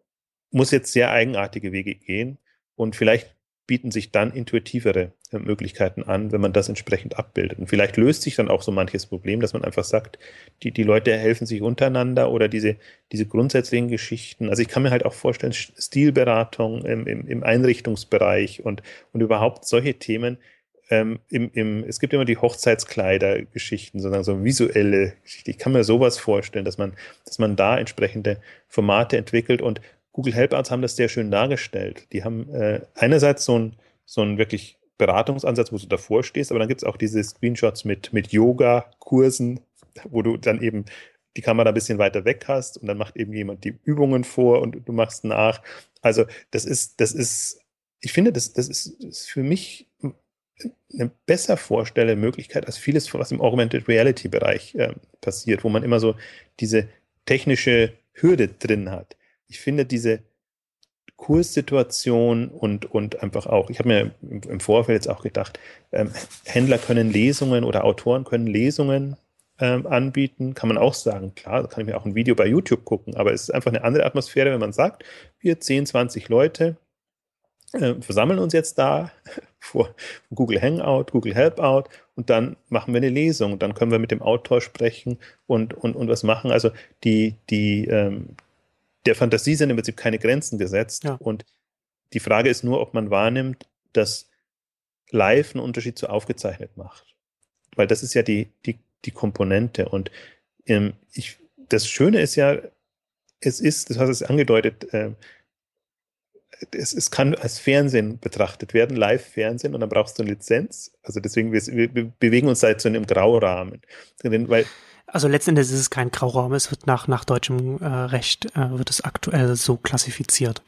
muss jetzt sehr eigenartige Wege gehen und vielleicht bieten sich dann intuitivere äh, Möglichkeiten an, wenn man das entsprechend abbildet. Und vielleicht löst sich dann auch so manches Problem, dass man einfach sagt, die, die Leute helfen sich untereinander oder diese, diese grundsätzlichen Geschichten. Also ich kann mir halt auch vorstellen, Stilberatung im, im, im Einrichtungsbereich und, und überhaupt solche Themen. Ähm, im, im, es gibt immer die Hochzeitskleider-Geschichten, sondern so visuelle Geschichten. Ich kann mir sowas vorstellen, dass man, dass man da entsprechende Formate entwickelt und Google Help Arts haben das sehr schön dargestellt. Die haben äh, einerseits so ein, so wirklich Beratungsansatz, wo du davor stehst, aber dann gibt es auch diese Screenshots mit, mit Yoga-Kursen, wo du dann eben die Kamera ein bisschen weiter weg hast und dann macht eben jemand die Übungen vor und du machst nach. Also das ist, das ist, ich finde, das, das ist, das ist für mich eine besser vorstelle Möglichkeit als vieles, was im Augmented Reality Bereich äh, passiert, wo man immer so diese technische Hürde drin hat. Ich finde diese Kurssituation und, und einfach auch, ich habe mir im, Vorfeld jetzt auch gedacht, ähm, Händler können Lesungen oder Autoren können Lesungen ähm, anbieten, kann man auch sagen, klar, da kann ich mir auch ein Video bei YouTube gucken, aber es ist einfach eine andere Atmosphäre, wenn man sagt, wir 10, 20 Leute äh, versammeln uns jetzt da vor Google Hangout, Google Help Out und dann machen wir eine Lesung, dann können wir mit dem Autor sprechen und, und, und was machen. Also die, die, ähm, der Fantasie sind im Prinzip keine Grenzen gesetzt. Ja. Und die Frage ist nur, ob man wahrnimmt, dass live einen Unterschied zu aufgezeichnet macht. Weil das ist ja die, die, die Komponente. Und ähm, ich, das Schöne ist ja, es ist, das hast du angedeutet, äh, es, es kann als Fernsehen betrachtet werden, Live-Fernsehen, und dann brauchst du eine Lizenz. Also deswegen, wir, wir bewegen uns jetzt so in einem Graurahmen. Weil also letztendlich ist es kein Grauraum, es wird nach, nach deutschem äh, Recht, äh, wird es aktuell so klassifiziert.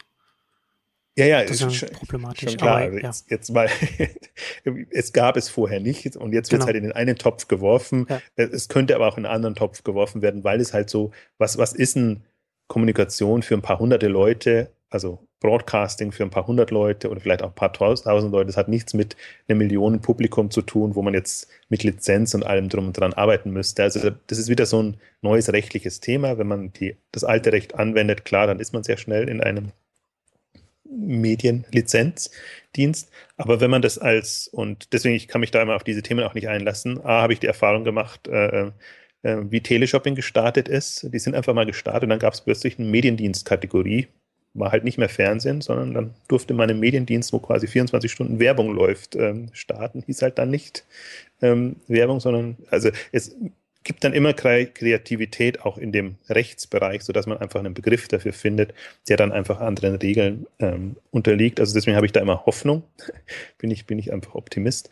Ja, ja, das ist schon, problematisch. Schon klar. Aber, ja. jetzt, jetzt, mal, es gab es vorher nicht und jetzt wird es genau. halt in den einen Topf geworfen. Ja. Es könnte aber auch in einen anderen Topf geworfen werden, weil es halt so, was, was ist ein Kommunikation für ein paar hunderte Leute, also Broadcasting für ein paar hundert Leute oder vielleicht auch ein paar tausend Leute. Das hat nichts mit einem Millionenpublikum zu tun, wo man jetzt mit Lizenz und allem drum und dran arbeiten müsste. Also das ist wieder so ein neues rechtliches Thema. Wenn man die, das alte Recht anwendet, klar, dann ist man sehr schnell in einem Medienlizenzdienst. Aber wenn man das als, und deswegen, ich kann mich da immer auf diese Themen auch nicht einlassen. A, habe ich die Erfahrung gemacht, äh, äh, wie Teleshopping gestartet ist. Die sind einfach mal gestartet und dann gab es plötzlich eine Mediendienstkategorie war halt nicht mehr Fernsehen, sondern dann durfte man im Mediendienst, wo quasi 24 Stunden Werbung läuft, ähm, starten. Hieß halt dann nicht ähm, Werbung, sondern also es gibt dann immer Kreativität auch in dem Rechtsbereich, sodass man einfach einen Begriff dafür findet, der dann einfach anderen Regeln ähm, unterliegt. Also deswegen habe ich da immer Hoffnung, bin ich, bin ich einfach Optimist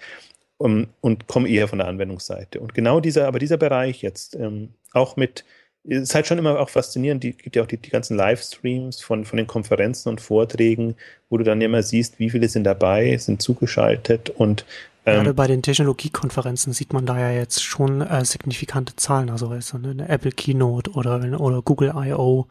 um, und komme eher von der Anwendungsseite. Und genau dieser, aber dieser Bereich jetzt, ähm, auch mit ist halt schon immer auch faszinierend. Die gibt ja auch die, die ganzen Livestreams von, von den Konferenzen und Vorträgen, wo du dann immer siehst, wie viele sind dabei, sind zugeschaltet und ähm, Gerade bei den Technologiekonferenzen sieht man da ja jetzt schon äh, signifikante Zahlen. Also so eine Apple Keynote oder, oder Google I.O.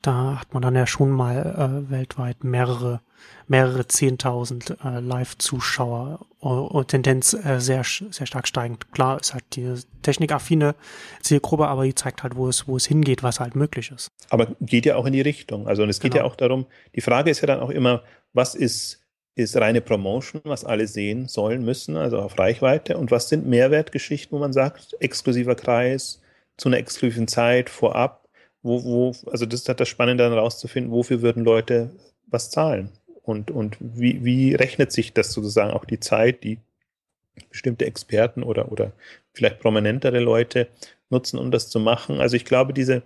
Da hat man dann ja schon mal äh, weltweit mehrere mehrere Zehntausend äh, Live-Zuschauer und Tendenz äh, sehr, sehr stark steigend. Klar ist halt die technikaffine Zielgruppe, aber die zeigt halt, wo es, wo es hingeht, was halt möglich ist. Aber geht ja auch in die Richtung. Also und es geht genau. ja auch darum, die Frage ist ja dann auch immer, was ist ist reine Promotion, was alle sehen sollen müssen, also auf Reichweite. Und was sind Mehrwertgeschichten, wo man sagt, exklusiver Kreis, zu einer exklusiven Zeit, vorab, wo, wo, also das ist halt das Spannende dann rauszufinden, wofür würden Leute was zahlen? Und, und wie, wie rechnet sich das sozusagen auch die Zeit, die bestimmte Experten oder, oder vielleicht prominentere Leute nutzen, um das zu machen? Also ich glaube, diese,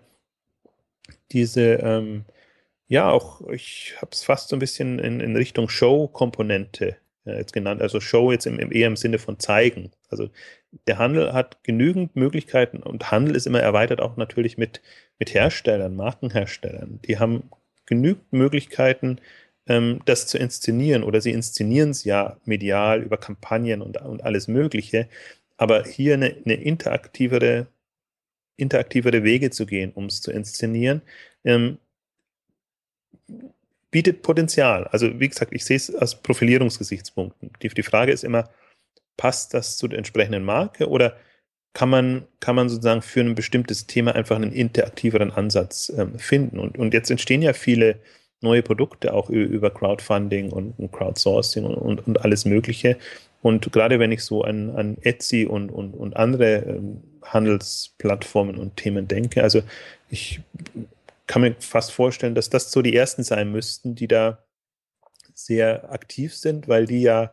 diese ähm, ja, auch, ich habe es fast so ein bisschen in, in Richtung Show-Komponente äh, jetzt genannt. Also Show jetzt im, im, eher im Sinne von zeigen. Also der Handel hat genügend Möglichkeiten und Handel ist immer erweitert auch natürlich mit, mit Herstellern, Markenherstellern. Die haben genügend Möglichkeiten, ähm, das zu inszenieren oder sie inszenieren es ja medial über Kampagnen und, und alles Mögliche, aber hier eine, eine interaktivere, interaktivere Wege zu gehen, um es zu inszenieren, ähm, bietet Potenzial. Also wie gesagt, ich sehe es aus Profilierungsgesichtspunkten. Die, die Frage ist immer, passt das zu der entsprechenden Marke oder kann man, kann man sozusagen für ein bestimmtes Thema einfach einen interaktiveren Ansatz ähm, finden? Und, und jetzt entstehen ja viele neue Produkte auch über Crowdfunding und, Crowdsourcing und, und, und, alles Mögliche. Und gerade wenn ich so an, an Etsy und, und, und andere ähm, Handelsplattformen und Themen denke, also ich kann mir fast vorstellen, dass das so die ersten sein müssten, die da sehr aktiv sind, weil die ja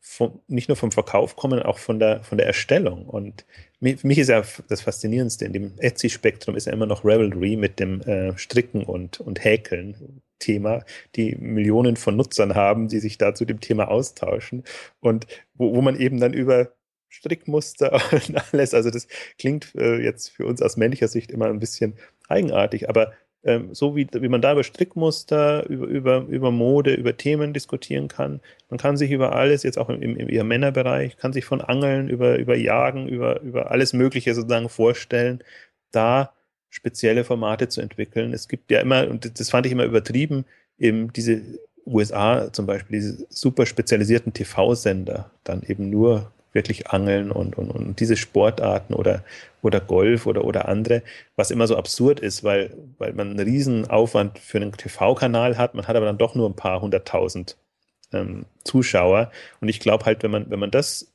vom, nicht nur vom Verkauf kommen, auch von der, von der Erstellung. Und für mich ist ja das Faszinierendste in dem Etsy-Spektrum ist ja immer noch Revelry mit dem äh, Stricken und, und Häkeln. Thema, die Millionen von Nutzern haben, die sich da zu dem Thema austauschen und wo, wo man eben dann über Strickmuster und alles, also das klingt äh, jetzt für uns aus männlicher Sicht immer ein bisschen eigenartig, aber ähm, so wie, wie man da über Strickmuster, über, über, über Mode, über Themen diskutieren kann. Man kann sich über alles, jetzt auch im, im, im Männerbereich, kann sich von Angeln über, über Jagen, über, über alles Mögliche sozusagen vorstellen, da spezielle Formate zu entwickeln. Es gibt ja immer, und das fand ich immer übertrieben, eben diese USA zum Beispiel, diese super spezialisierten TV-Sender, dann eben nur wirklich Angeln und, und, und diese Sportarten oder, oder Golf oder, oder andere, was immer so absurd ist, weil, weil man einen riesen Aufwand für einen TV-Kanal hat, man hat aber dann doch nur ein paar hunderttausend ähm, Zuschauer. Und ich glaube halt, wenn man, wenn man das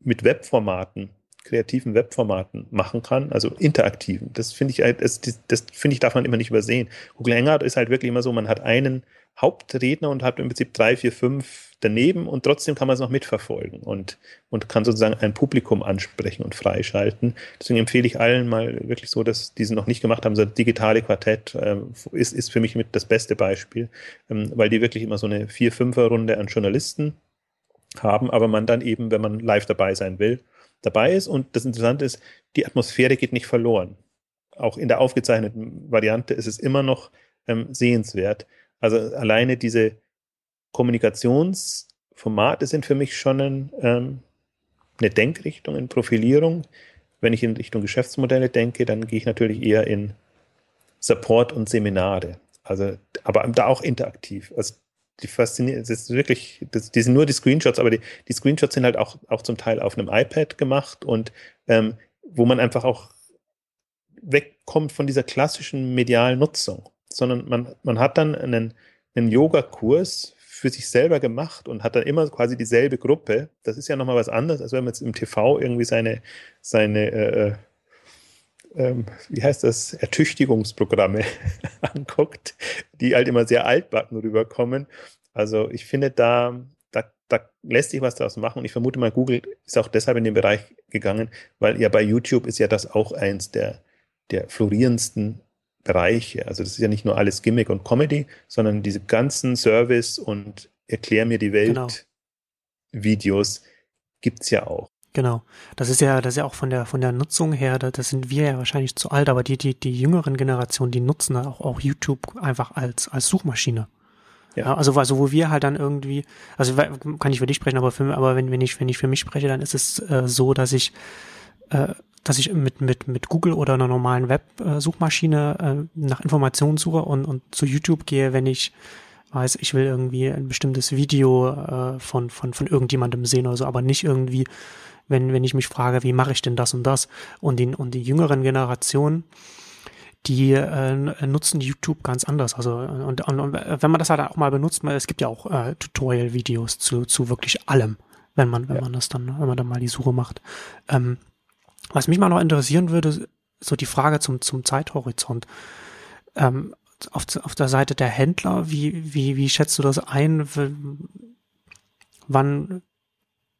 mit Webformaten, kreativen Webformaten machen kann, also interaktiven, das finde ich, halt, das, das finde ich, darf man immer nicht übersehen. Google Hangout ist halt wirklich immer so, man hat einen Hauptredner und hat im Prinzip drei, vier, fünf daneben und trotzdem kann man es noch mitverfolgen und, und kann sozusagen ein Publikum ansprechen und freischalten. Deswegen empfehle ich allen mal wirklich so, dass diese noch nicht gemacht haben, so digitale Quartett äh, ist, ist für mich mit das beste Beispiel, ähm, weil die wirklich immer so eine vier, fünfer Runde an Journalisten haben, aber man dann eben, wenn man live dabei sein will, dabei ist. Und das Interessante ist, die Atmosphäre geht nicht verloren. Auch in der aufgezeichneten Variante ist es immer noch ähm, sehenswert. Also alleine diese Kommunikationsformate sind für mich schon ein, ähm, eine Denkrichtung in Profilierung. Wenn ich in Richtung Geschäftsmodelle denke, dann gehe ich natürlich eher in Support und Seminare. Also, aber da auch interaktiv. Also die faszinieren, es ist wirklich, das, die sind nur die Screenshots, aber die, die Screenshots sind halt auch, auch zum Teil auf einem iPad gemacht und ähm, wo man einfach auch wegkommt von dieser klassischen medialen Nutzung sondern man, man hat dann einen, einen Yoga-Kurs für sich selber gemacht und hat dann immer quasi dieselbe Gruppe. Das ist ja nochmal was anderes, als wenn man jetzt im TV irgendwie seine, seine äh, äh, wie heißt das, Ertüchtigungsprogramme anguckt, die halt immer sehr altbacken rüberkommen. Also ich finde, da, da, da lässt sich was daraus machen und ich vermute mal, Google ist auch deshalb in den Bereich gegangen, weil ja bei YouTube ist ja das auch eins der, der florierendsten Bereiche. Also das ist ja nicht nur alles Gimmick und Comedy, sondern diese ganzen Service und Erklär mir die Welt genau. Videos gibt's ja auch. Genau. Das ist ja, das ist ja auch von der, von der Nutzung her, da, das sind wir ja wahrscheinlich zu alt, aber die, die, die jüngeren Generationen, die nutzen auch, auch YouTube einfach als, als Suchmaschine. Ja. also, also wo wir halt dann irgendwie, also kann ich für dich sprechen, aber für, aber wenn, wenn ich, wenn ich für mich spreche, dann ist es äh, so, dass ich äh, dass ich mit, mit, mit Google oder einer normalen Web-Suchmaschine äh, nach Informationen suche und, und zu YouTube gehe, wenn ich weiß, ich will irgendwie ein bestimmtes Video äh, von, von, von irgendjemandem sehen oder so, aber nicht irgendwie, wenn, wenn ich mich frage, wie mache ich denn das und das? Und die, und die jüngeren Generationen, die äh, nutzen YouTube ganz anders. Also und, und, und wenn man das halt auch mal benutzt, es gibt ja auch äh, Tutorial-Videos zu, zu wirklich allem, wenn man, wenn ja. man das dann, wenn man dann mal die Suche macht. Ähm, was mich mal noch interessieren würde, so die Frage zum, zum Zeithorizont. Ähm, auf, auf der Seite der Händler, wie, wie, wie schätzt du das ein? Wann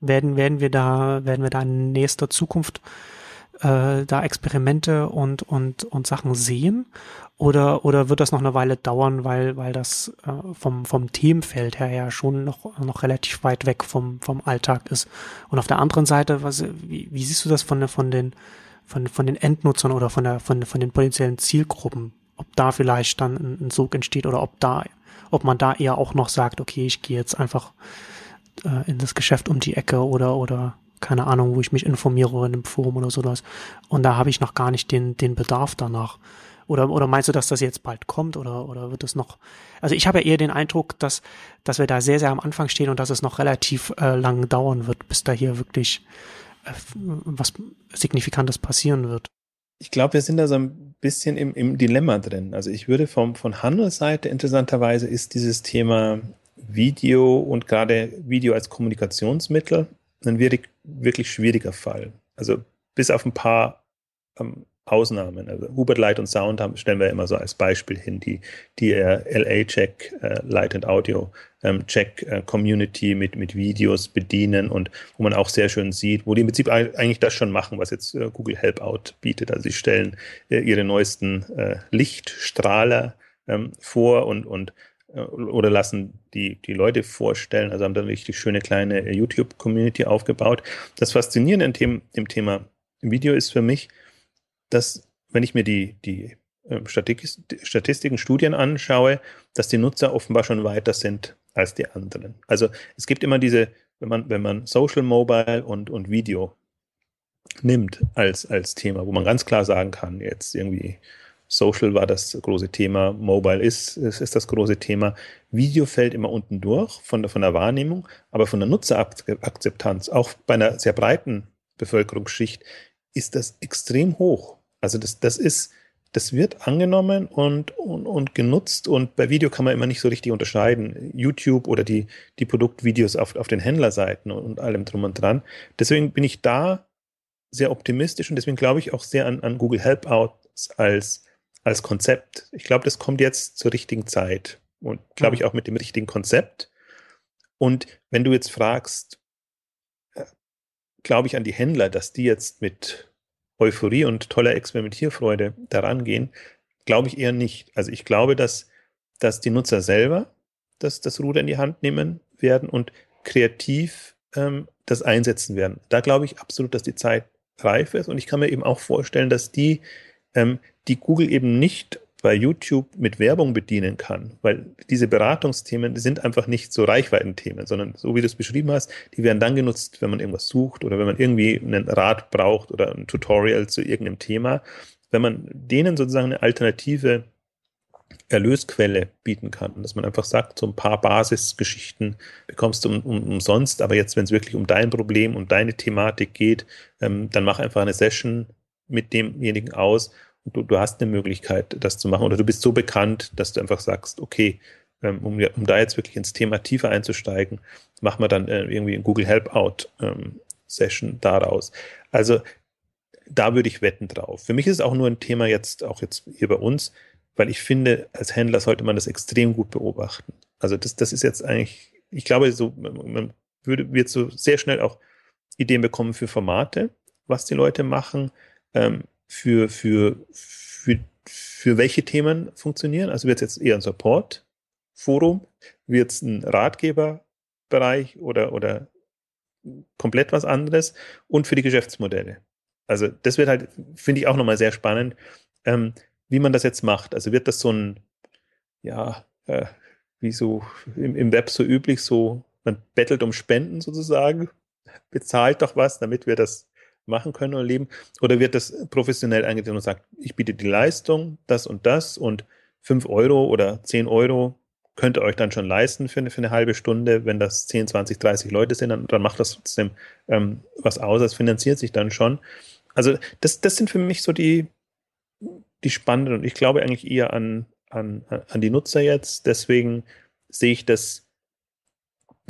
werden, werden wir da, werden wir da in nächster Zukunft äh, da Experimente und, und, und Sachen sehen? Oder, oder wird das noch eine Weile dauern, weil, weil das äh, vom, vom Themenfeld her ja schon noch, noch relativ weit weg vom, vom Alltag ist? Und auf der anderen Seite, was, wie, wie siehst du das von, von, den, von, von den Endnutzern oder von, der, von, von den potenziellen Zielgruppen? Ob da vielleicht dann ein, ein Sog entsteht oder ob da, ob man da eher auch noch sagt, okay, ich gehe jetzt einfach äh, in das Geschäft um die Ecke oder, oder keine Ahnung, wo ich mich informiere in einem Forum oder sowas. Und da habe ich noch gar nicht den, den Bedarf danach. Oder, oder meinst du, dass das jetzt bald kommt oder, oder wird es noch? Also ich habe ja eher den Eindruck, dass, dass wir da sehr, sehr am Anfang stehen und dass es noch relativ äh, lang dauern wird, bis da hier wirklich äh, was Signifikantes passieren wird. Ich glaube, wir sind da so ein bisschen im, im Dilemma drin. Also ich würde vom, von Handelsseite interessanterweise ist dieses Thema Video und gerade Video als Kommunikationsmittel ein wirklich, wirklich schwieriger Fall. Also bis auf ein paar ähm, Ausnahmen. Also Hubert Light und Sound haben, stellen wir immer so als Beispiel hin, die, die äh, LA-Check, äh, Light and Audio ähm, Check äh, Community mit, mit Videos bedienen und wo man auch sehr schön sieht, wo die im Prinzip eigentlich das schon machen, was jetzt äh, Google Help Out bietet. Also sie stellen äh, ihre neuesten äh, Lichtstrahler ähm, vor und, und oder lassen die, die Leute vorstellen, also haben da richtig schöne kleine äh, YouTube-Community aufgebaut. Das Faszinierende im Thema, im Thema Video ist für mich, dass, wenn ich mir die, die ähm, Statistiken, Studien anschaue, dass die Nutzer offenbar schon weiter sind als die anderen. Also es gibt immer diese, wenn man, wenn man Social, Mobile und, und Video nimmt als, als Thema, wo man ganz klar sagen kann, jetzt irgendwie Social war das große Thema, Mobile ist, ist, ist das große Thema. Video fällt immer unten durch von der, von der Wahrnehmung, aber von der Nutzerakzeptanz, auch bei einer sehr breiten Bevölkerungsschicht, ist das extrem hoch. Also das, das ist, das wird angenommen und, und, und genutzt und bei Video kann man immer nicht so richtig unterscheiden. YouTube oder die, die Produktvideos auf, auf den Händlerseiten und allem drum und dran. Deswegen bin ich da sehr optimistisch und deswegen glaube ich auch sehr an, an Google Helpouts als, als Konzept. Ich glaube, das kommt jetzt zur richtigen Zeit und glaube ich auch mit dem richtigen Konzept. Und wenn du jetzt fragst, äh, glaube ich an die Händler, dass die jetzt mit Euphorie und toller Experimentierfreude daran gehen, glaube ich eher nicht. Also ich glaube, dass, dass die Nutzer selber das, das Ruder in die Hand nehmen werden und kreativ ähm, das einsetzen werden. Da glaube ich absolut, dass die Zeit reif ist und ich kann mir eben auch vorstellen, dass die, ähm, die Google eben nicht bei YouTube mit Werbung bedienen kann, weil diese Beratungsthemen die sind einfach nicht so Reichweitenthemen, sondern so wie du es beschrieben hast, die werden dann genutzt, wenn man irgendwas sucht oder wenn man irgendwie einen Rat braucht oder ein Tutorial zu irgendeinem Thema. Wenn man denen sozusagen eine alternative Erlösquelle bieten kann, dass man einfach sagt, so ein paar Basisgeschichten bekommst du um, um, umsonst, aber jetzt, wenn es wirklich um dein Problem und deine Thematik geht, ähm, dann mach einfach eine Session mit demjenigen aus du, du hast eine Möglichkeit, das zu machen oder du bist so bekannt, dass du einfach sagst, okay, ähm, um, um da jetzt wirklich ins Thema tiefer einzusteigen, machen wir dann äh, irgendwie ein Google Help Out ähm, Session daraus. Also da würde ich wetten drauf. Für mich ist es auch nur ein Thema jetzt, auch jetzt hier bei uns, weil ich finde, als Händler sollte man das extrem gut beobachten. Also das, das ist jetzt eigentlich, ich glaube, so, man würde, wird so sehr schnell auch Ideen bekommen für Formate, was die Leute machen. Ähm, für, für, für, für welche Themen funktionieren. Also wird es jetzt eher ein Support-Forum, wird es ein Ratgeberbereich oder, oder komplett was anderes und für die Geschäftsmodelle. Also das wird halt, finde ich auch nochmal sehr spannend, ähm, wie man das jetzt macht. Also wird das so ein, ja, äh, wie so im, im Web so üblich, so, man bettelt um Spenden sozusagen, bezahlt doch was, damit wir das machen können oder leben? Oder wird das professionell eingesetzt und sagt, ich biete die Leistung, das und das und 5 Euro oder 10 Euro könnt ihr euch dann schon leisten für eine, für eine halbe Stunde. Wenn das 10, 20, 30 Leute sind, dann, dann macht das trotzdem ähm, was aus. Das finanziert sich dann schon. Also das, das sind für mich so die, die spannenden und ich glaube eigentlich eher an, an, an die Nutzer jetzt. Deswegen sehe ich das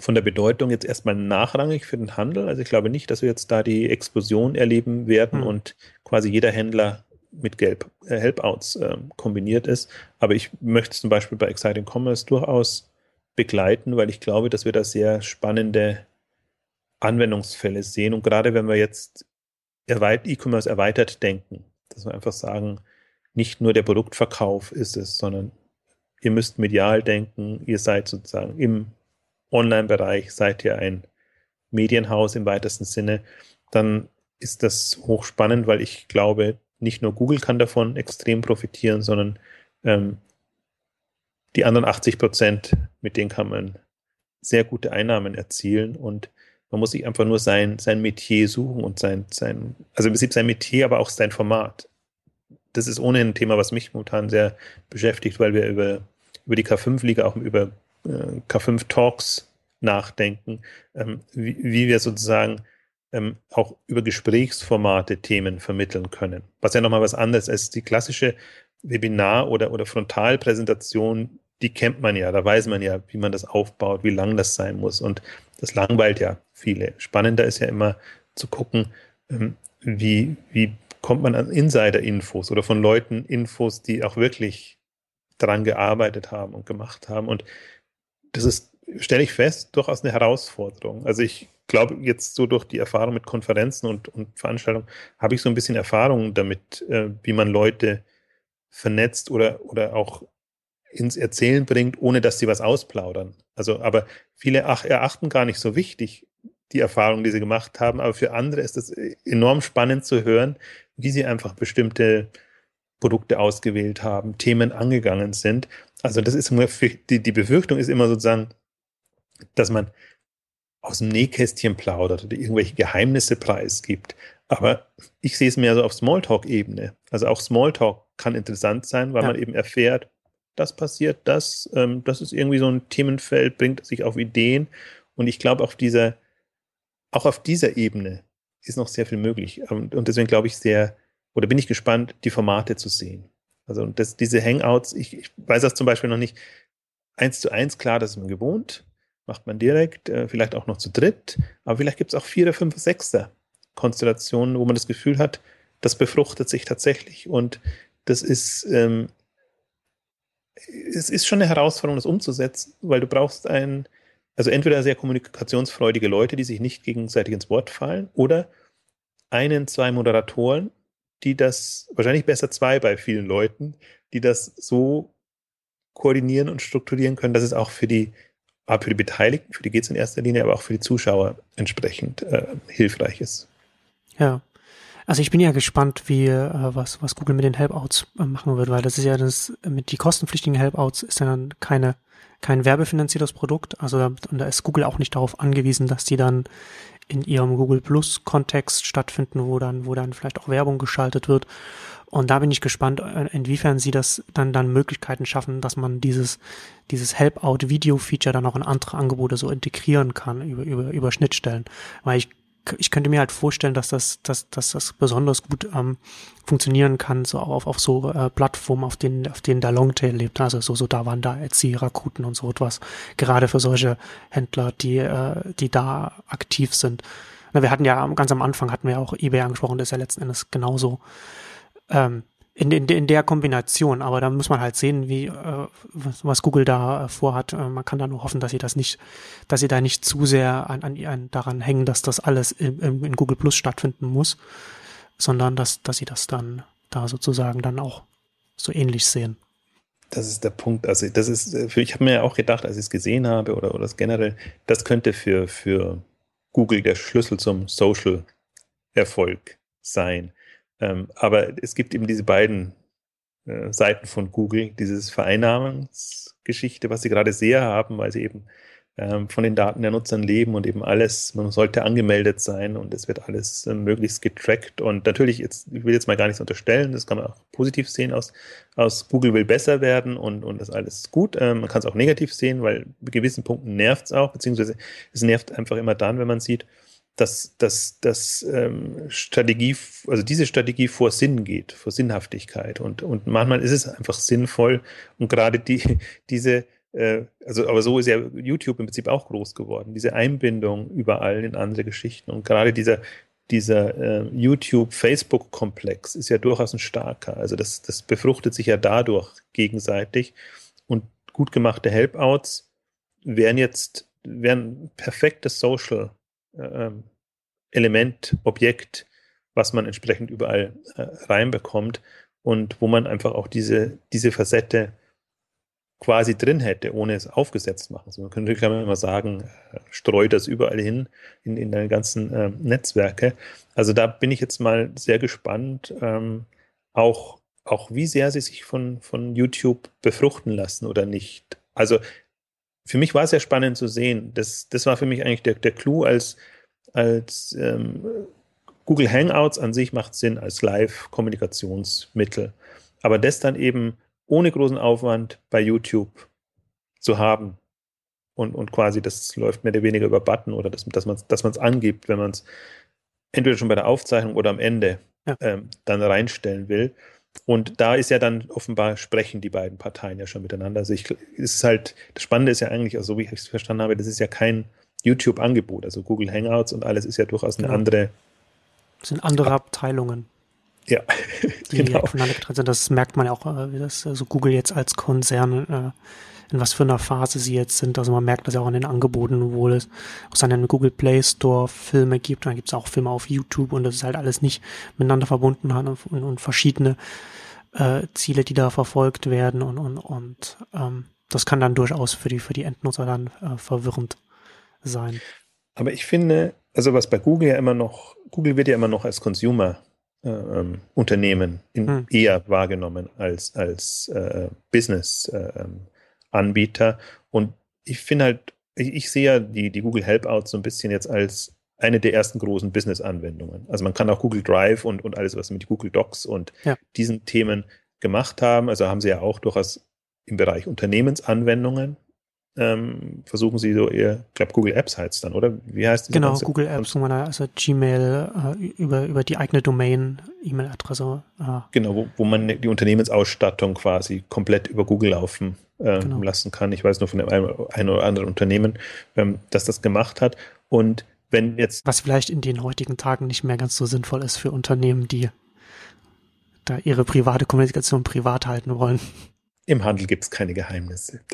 von der Bedeutung jetzt erstmal nachrangig für den Handel. Also ich glaube nicht, dass wir jetzt da die Explosion erleben werden mhm. und quasi jeder Händler mit Gelb, äh, Helpouts äh, kombiniert ist. Aber ich möchte zum Beispiel bei Exciting Commerce durchaus begleiten, weil ich glaube, dass wir da sehr spannende Anwendungsfälle sehen. Und gerade wenn wir jetzt E-Commerce erweitert denken, dass wir einfach sagen, nicht nur der Produktverkauf ist es, sondern ihr müsst medial denken, ihr seid sozusagen im Online-Bereich, seid ihr ein Medienhaus im weitesten Sinne, dann ist das hochspannend, weil ich glaube, nicht nur Google kann davon extrem profitieren, sondern ähm, die anderen 80 Prozent, mit denen kann man sehr gute Einnahmen erzielen und man muss sich einfach nur sein, sein Metier suchen und sein, sein, also im Prinzip sein Metier, aber auch sein Format. das ist ohnehin ein Thema, was mich momentan sehr beschäftigt, weil wir über, über die K5-Liga, auch über äh, K5-Talks nachdenken, ähm, wie, wie wir sozusagen ähm, auch über Gesprächsformate Themen vermitteln können. Was ja nochmal was anderes ist. Die klassische Webinar- oder, oder Frontalpräsentation, die kennt man ja, da weiß man ja, wie man das aufbaut, wie lang das sein muss. Und das langweilt ja viele. Spannender ist ja immer zu gucken, ähm, wie, wie kommt man an Insider-Infos oder von Leuten Infos, die auch wirklich daran gearbeitet haben und gemacht haben. Und das ist, stelle ich fest, durchaus eine Herausforderung. Also ich glaube, jetzt so durch die Erfahrung mit Konferenzen und, und Veranstaltungen habe ich so ein bisschen Erfahrung damit, äh, wie man Leute vernetzt oder, oder auch ins Erzählen bringt, ohne dass sie was ausplaudern. Also, aber viele ach, erachten gar nicht so wichtig die Erfahrung, die sie gemacht haben, aber für andere ist es enorm spannend zu hören, wie sie einfach bestimmte Produkte ausgewählt haben, Themen angegangen sind. Also das ist immer die, die Befürchtung ist immer sozusagen, dass man aus dem Nähkästchen plaudert oder irgendwelche Geheimnisse preisgibt. Aber ich sehe es mehr so auf Smalltalk-Ebene. Also auch Smalltalk kann interessant sein, weil ja. man eben erfährt, das passiert, das, ähm, das ist irgendwie so ein Themenfeld, bringt sich auf Ideen. Und ich glaube, auf dieser, auch auf dieser Ebene ist noch sehr viel möglich. Und, und deswegen glaube ich sehr, oder bin ich gespannt, die Formate zu sehen. Also das, diese Hangouts, ich, ich weiß das zum Beispiel noch nicht. Eins zu eins, klar, das ist man gewohnt macht man direkt, äh, vielleicht auch noch zu dritt, aber vielleicht gibt es auch vier, fünf, sechster Konstellationen, wo man das Gefühl hat, das befruchtet sich tatsächlich. Und das ist, ähm, es ist schon eine Herausforderung, das umzusetzen, weil du brauchst ein, also entweder sehr kommunikationsfreudige Leute, die sich nicht gegenseitig ins Wort fallen, oder einen, zwei Moderatoren, die das, wahrscheinlich besser zwei bei vielen Leuten, die das so koordinieren und strukturieren können, dass es auch für die für die Beteiligten, für die geht es in erster Linie, aber auch für die Zuschauer entsprechend äh, hilfreich ist. Ja. Also ich bin ja gespannt, wie äh, was, was Google mit den Helpouts äh, machen wird, weil das ist ja das, mit die kostenpflichtigen Helpouts ist ja dann keine, kein werbefinanziertes Produkt. Also und da ist Google auch nicht darauf angewiesen, dass die dann in ihrem Google Plus Kontext stattfinden, wo dann, wo dann vielleicht auch Werbung geschaltet wird. Und da bin ich gespannt, äh, inwiefern sie das dann, dann Möglichkeiten schaffen, dass man dieses, dieses Help-Out-Video-Feature dann auch in andere Angebote so integrieren kann über, über, über Schnittstellen. Weil ich, ich könnte mir halt vorstellen, dass das, dass, dass das besonders gut ähm, funktionieren kann, so auf, auf so äh, Plattformen, auf denen, auf denen der Longtail lebt. Also so, so da waren da Etsy, Rakuten und so etwas. Gerade für solche Händler, die, äh, die da aktiv sind. Na, wir hatten ja ganz am Anfang hatten wir auch eBay angesprochen, das ist ja letzten Endes genauso ähm, in, in, in der Kombination. Aber da muss man halt sehen, wie äh, was, was Google da äh, vorhat. Äh, man kann da nur hoffen, dass sie das nicht, dass sie da nicht zu sehr an, an, an daran hängen, dass das alles in, in, Google Plus stattfinden muss, sondern dass, dass sie das dann da sozusagen dann auch so ähnlich sehen. Das ist der Punkt. Also das ist, äh, für, ich habe mir ja auch gedacht, als ich es gesehen habe oder, oder das generell, das könnte für, für Google der Schlüssel zum Social Erfolg sein. Ähm, aber es gibt eben diese beiden äh, Seiten von Google, dieses Vereinnahmungsgeschichte, was sie gerade sehr haben, weil sie eben ähm, von den Daten der Nutzern leben und eben alles, man sollte angemeldet sein und es wird alles äh, möglichst getrackt. Und natürlich, jetzt, ich will jetzt mal gar nichts unterstellen, das kann man auch positiv sehen aus, aus Google will besser werden und, und das alles gut. Ähm, man kann es auch negativ sehen, weil bei gewissen Punkten nervt es auch, beziehungsweise es nervt einfach immer dann, wenn man sieht, dass, dass, dass ähm, Strategie, also diese Strategie vor Sinn geht, vor Sinnhaftigkeit. Und, und manchmal ist es einfach sinnvoll und gerade die, diese, äh, also aber so ist ja YouTube im Prinzip auch groß geworden, diese Einbindung überall in andere Geschichten. Und gerade dieser, dieser äh, YouTube-Facebook-Komplex ist ja durchaus ein starker. Also das, das befruchtet sich ja dadurch gegenseitig. Und gut gemachte Helpouts wären jetzt, wären perfektes Social ähm, Element, Objekt, was man entsprechend überall äh, reinbekommt und wo man einfach auch diese, diese Facette quasi drin hätte, ohne es aufgesetzt machen. Also man könnte kann man immer sagen, äh, streut das überall hin in, in deine ganzen äh, Netzwerke. Also da bin ich jetzt mal sehr gespannt, ähm, auch, auch wie sehr sie sich von, von YouTube befruchten lassen oder nicht. Also für mich war es sehr spannend zu sehen. Das, das war für mich eigentlich der, der Clou, als, als ähm, Google Hangouts an sich macht Sinn als Live-Kommunikationsmittel. Aber das dann eben ohne großen Aufwand bei YouTube zu haben und, und quasi das läuft mehr oder weniger über Button oder das, dass man es dass angibt, wenn man es entweder schon bei der Aufzeichnung oder am Ende ja. ähm, dann reinstellen will. Und da ist ja dann offenbar sprechen die beiden Parteien ja schon miteinander. Also ich, es ist halt, das Spannende ist ja eigentlich, also so wie ich es verstanden habe, das ist ja kein YouTube-Angebot. Also Google Hangouts und alles ist ja durchaus eine genau. andere. Das sind andere Abteilungen. Ja, die genau. aufeinander getrennt sind. Das merkt man ja auch, äh, wie das also Google jetzt als Konzern, äh, in was für einer Phase sie jetzt sind. Also man merkt das ja auch an den Angeboten, wo es auch seinen Google Play Store Filme gibt. Dann gibt es auch Filme auf YouTube und das ist halt alles nicht miteinander verbunden hat und, und verschiedene äh, Ziele, die da verfolgt werden und, und, und ähm, das kann dann durchaus für die, für die Endnutzer dann äh, verwirrend sein. Aber ich finde, also was bei Google ja immer noch, Google wird ja immer noch als Consumer äh, ähm, Unternehmen in, hm. eher wahrgenommen als, als äh, Business-Anbieter. Äh, und ich finde halt, ich, ich, sehe ja die, die Google Helpout so ein bisschen jetzt als eine der ersten großen Business-Anwendungen. Also man kann auch Google Drive und, und alles, was mit Google Docs und ja. diesen Themen gemacht haben. Also haben sie ja auch durchaus im Bereich Unternehmensanwendungen ähm, versuchen sie so eher, ich glaube Google Apps heißt es dann, oder? Wie heißt das? Genau, Google Apps, wo man also Gmail äh, über, über die eigene Domain, E-Mail-Adresse. Äh, genau, wo, wo man die Unternehmensausstattung quasi komplett über Google laufen äh, genau. lassen kann. Ich weiß nur von einem, einem oder anderen Unternehmen, ähm, das das gemacht hat. Und wenn jetzt. Was vielleicht in den heutigen Tagen nicht mehr ganz so sinnvoll ist für Unternehmen, die da ihre private Kommunikation privat halten wollen. Im Handel gibt es keine Geheimnisse.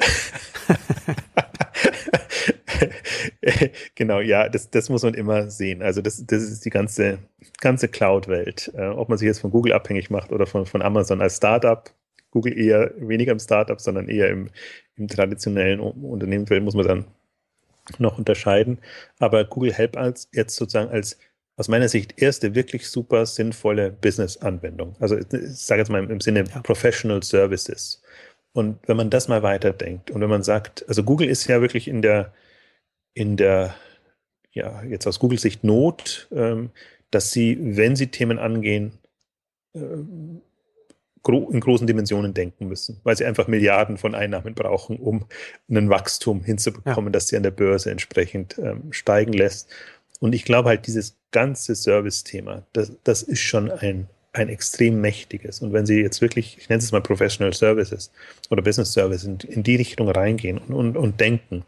genau, ja, das, das muss man immer sehen. Also das, das ist die ganze, ganze Cloud-Welt. Äh, ob man sich jetzt von Google abhängig macht oder von, von Amazon als Startup. Google eher weniger im Startup, sondern eher im, im traditionellen Unternehmenswelt muss man dann noch unterscheiden. Aber Google Help als jetzt sozusagen als aus meiner Sicht erste wirklich super sinnvolle Business-Anwendung. Also ich sage jetzt mal im, Sinne ja. Professional Services. Und wenn man das mal weiterdenkt und wenn man sagt, also Google ist ja wirklich in der, in der, ja, jetzt aus Google Sicht Not, ähm, dass sie, wenn sie Themen angehen, äh, gro in großen Dimensionen denken müssen, weil sie einfach Milliarden von Einnahmen brauchen, um ein Wachstum hinzubekommen, ja. das sie an der Börse entsprechend ähm, steigen lässt. Und ich glaube halt, dieses ganze Service-Thema, das, das ist schon ein ein extrem mächtiges. Und wenn Sie jetzt wirklich, ich nenne es mal Professional Services oder Business Services, in, in die Richtung reingehen und, und, und denken,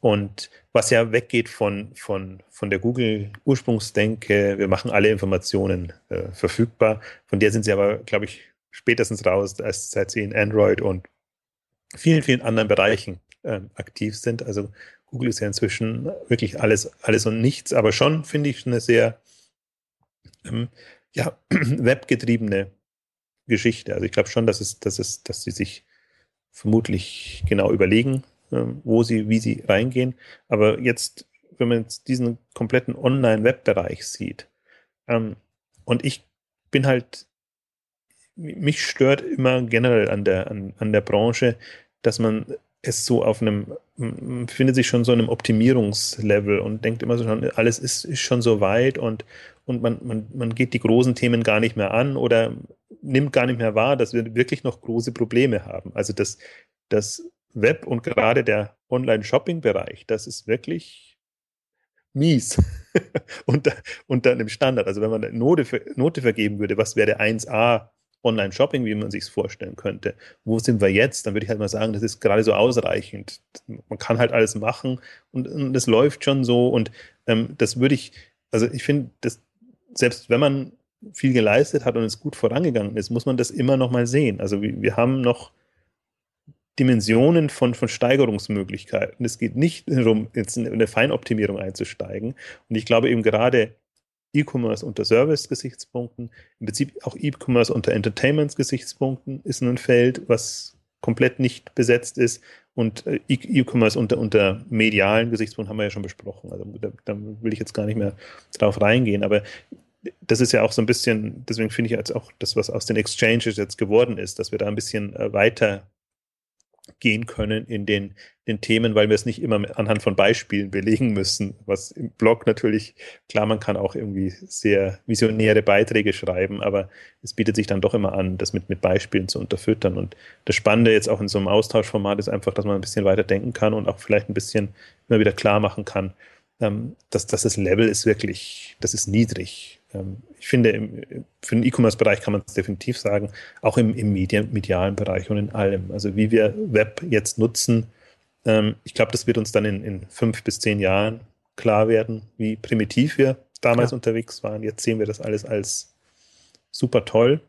und was ja weggeht von, von, von der Google-Ursprungsdenke, wir machen alle Informationen äh, verfügbar. Von der sind sie aber, glaube ich, spätestens raus, als seit sie in Android und vielen, vielen anderen Bereichen äh, aktiv sind. Also Google ist ja inzwischen wirklich alles, alles und nichts, aber schon finde ich eine sehr ähm, ja, webgetriebene Geschichte. Also ich glaube schon, dass es, dass es, dass sie sich vermutlich genau überlegen, ähm, wo sie, wie sie reingehen. Aber jetzt, wenn man jetzt diesen kompletten Online-Web-Bereich sieht, ähm, und ich bin halt, mich stört immer generell an der, an, an der Branche, dass man es so auf einem, findet sich schon so einem Optimierungslevel und denkt immer so schon, alles ist, ist schon so weit und, und man, man, man geht die großen Themen gar nicht mehr an oder nimmt gar nicht mehr wahr, dass wir wirklich noch große Probleme haben. Also das, das Web und gerade der Online-Shopping-Bereich, das ist wirklich mies unter, unter einem Standard. Also wenn man eine Note, Note vergeben würde, was wäre der 1a Online-Shopping, wie man sich es vorstellen könnte. Wo sind wir jetzt? Dann würde ich halt mal sagen, das ist gerade so ausreichend. Man kann halt alles machen und, und das läuft schon so. Und ähm, das würde ich, also ich finde, dass selbst wenn man viel geleistet hat und es gut vorangegangen ist, muss man das immer noch mal sehen. Also wir, wir haben noch Dimensionen von, von Steigerungsmöglichkeiten. Es geht nicht darum, jetzt in eine Feinoptimierung einzusteigen. Und ich glaube eben gerade E-Commerce unter Service-Gesichtspunkten, im Prinzip auch E-Commerce unter Entertainment-Gesichtspunkten ist ein Feld, was komplett nicht besetzt ist. Und äh, E-Commerce unter, unter medialen Gesichtspunkten haben wir ja schon besprochen. Also da, da, will ich jetzt gar nicht mehr drauf reingehen. Aber das ist ja auch so ein bisschen, deswegen finde ich jetzt auch das, was aus den Exchanges jetzt geworden ist, dass wir da ein bisschen äh, weiter gehen können in den, den Themen, weil wir es nicht immer anhand von Beispielen belegen müssen. Was im Blog natürlich, klar, man kann auch irgendwie sehr visionäre Beiträge schreiben, aber es bietet sich dann doch immer an, das mit, mit Beispielen zu unterfüttern. Und das Spannende jetzt auch in so einem Austauschformat ist einfach, dass man ein bisschen weiter denken kann und auch vielleicht ein bisschen immer wieder klar machen kann, ähm, dass, dass das Level ist wirklich, das ist niedrig. Ähm, ich finde, für den E-Commerce-Bereich kann man es definitiv sagen, auch im, im Medien, medialen Bereich und in allem. Also wie wir Web jetzt nutzen, ähm, ich glaube, das wird uns dann in, in fünf bis zehn Jahren klar werden, wie primitiv wir damals ja. unterwegs waren. Jetzt sehen wir das alles als super toll.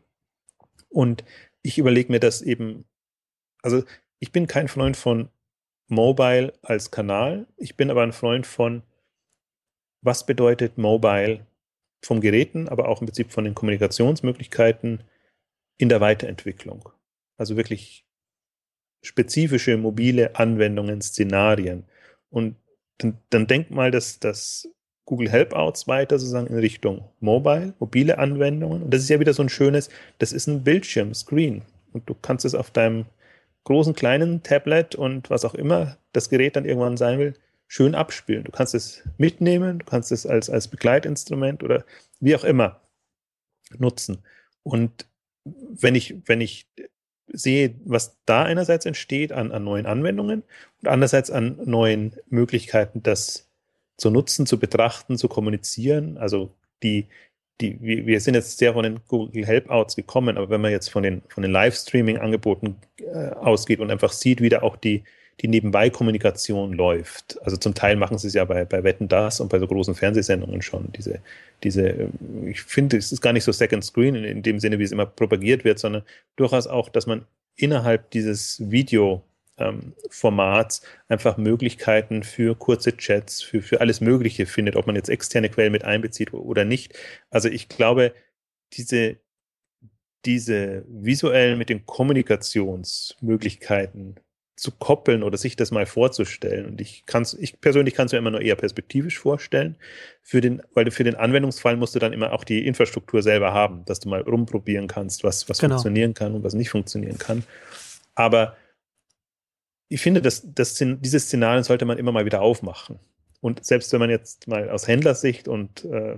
Und ich überlege mir das eben, also ich bin kein Freund von Mobile als Kanal. Ich bin aber ein Freund von, was bedeutet Mobile vom Geräten, aber auch im Prinzip von den Kommunikationsmöglichkeiten in der Weiterentwicklung. Also wirklich spezifische mobile Anwendungen, Szenarien. Und dann, dann denk mal, dass das Google Helpouts weiter sozusagen in Richtung Mobile, mobile Anwendungen. Und das ist ja wieder so ein schönes, das ist ein Bildschirm, Screen. Und du kannst es auf deinem großen, kleinen Tablet und was auch immer das Gerät dann irgendwann sein will, schön abspielen. Du kannst es mitnehmen, du kannst es als, als Begleitinstrument oder wie auch immer nutzen. Und wenn ich, wenn ich sehe, was da einerseits entsteht an, an neuen Anwendungen und andererseits an neuen Möglichkeiten, das zu nutzen, zu betrachten, zu kommunizieren. Also die, die, wir sind jetzt sehr von den Google Helpouts gekommen, aber wenn man jetzt von den, von den Livestreaming-Angeboten äh, ausgeht und einfach sieht, wie da auch die, die Nebenbei-Kommunikation läuft. Also zum Teil machen sie es ja bei, bei Wetten das und bei so großen Fernsehsendungen schon. Diese, diese, ähm, ich finde, es ist gar nicht so Second Screen in, in dem Sinne, wie es immer propagiert wird, sondern durchaus auch, dass man innerhalb dieses Video ähm, Formats einfach Möglichkeiten für kurze Chats, für, für alles Mögliche findet, ob man jetzt externe Quellen mit einbezieht oder nicht. Also ich glaube, diese, diese visuellen mit den Kommunikationsmöglichkeiten zu koppeln oder sich das mal vorzustellen. Und ich kann ich persönlich kann es mir immer nur eher perspektivisch vorstellen. Für den, weil du für den Anwendungsfall musst du dann immer auch die Infrastruktur selber haben, dass du mal rumprobieren kannst, was, was genau. funktionieren kann und was nicht funktionieren kann. Aber ich finde, dass, dass diese Szenarien sollte man immer mal wieder aufmachen. Und selbst wenn man jetzt mal aus Händlersicht und äh,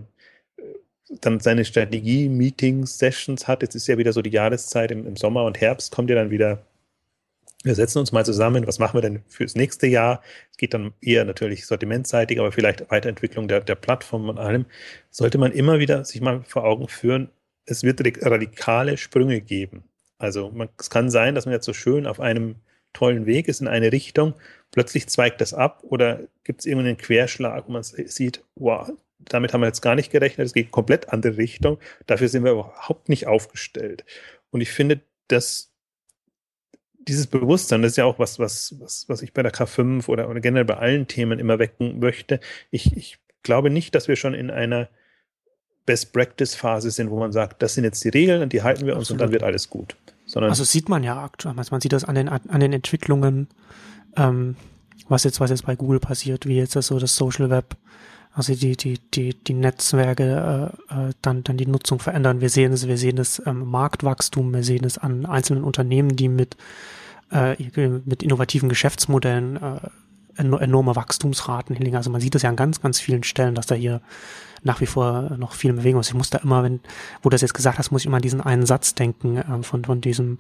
dann seine Strategie-Meetings, Sessions hat, jetzt ist ja wieder so die Jahreszeit im, im Sommer und Herbst, kommt ja dann wieder wir setzen uns mal zusammen, was machen wir denn fürs nächste Jahr? Es geht dann eher natürlich sortimentseitig, aber vielleicht Weiterentwicklung der, der Plattform und allem. Sollte man immer wieder sich mal vor Augen führen, es wird radikale Sprünge geben. Also man, es kann sein, dass man jetzt so schön auf einem tollen Weg ist in eine Richtung, plötzlich zweigt das ab oder gibt es irgendeinen Querschlag, wo man sieht, wow, damit haben wir jetzt gar nicht gerechnet, es geht komplett andere Richtung. Dafür sind wir überhaupt nicht aufgestellt. Und ich finde, dass dieses Bewusstsein, das ist ja auch was, was, was, was ich bei der K5 oder, oder generell bei allen Themen immer wecken möchte. Ich, ich glaube nicht, dass wir schon in einer Best-Practice-Phase sind, wo man sagt, das sind jetzt die Regeln und die halten wir uns Absolut. und dann wird alles gut. Sondern also sieht man ja aktuell, man sieht das an den, an den Entwicklungen, ähm, was jetzt, was jetzt bei Google passiert, wie jetzt das so das Social Web, also die, die, die, die Netzwerke äh, äh, dann, dann die Nutzung verändern. Wir sehen es, wir sehen es ähm, Marktwachstum, wir sehen es an einzelnen Unternehmen, die mit, äh, mit innovativen Geschäftsmodellen äh, enorme Wachstumsraten hinlegen. Also man sieht das ja an ganz, ganz vielen Stellen, dass da hier nach wie vor noch viel Bewegung ist. Ich muss da immer, wenn, wo du das jetzt gesagt hast, muss ich immer an diesen einen Satz denken äh, von, von diesem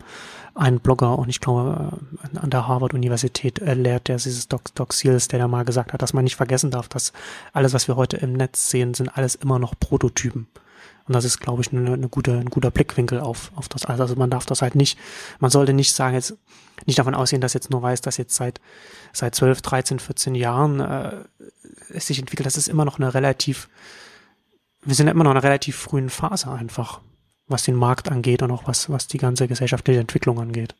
einen Blogger und ich glaube äh, an der Harvard-Universität äh, lehrt der dieses Doc, Doc Seals, der da mal gesagt hat, dass man nicht vergessen darf, dass alles, was wir heute im Netz sehen, sind alles immer noch Prototypen. Und das ist, glaube ich, eine, eine gute, ein guter Blickwinkel auf, auf das alles. Also man darf das halt nicht, man sollte nicht sagen, jetzt nicht davon ausgehen, dass jetzt nur weiß, dass jetzt seit, seit 12, 13, 14 Jahren äh, es sich entwickelt. Das ist immer noch eine relativ, wir sind ja immer noch in einer relativ frühen Phase einfach, was den Markt angeht und auch was, was die ganze gesellschaftliche Entwicklung angeht.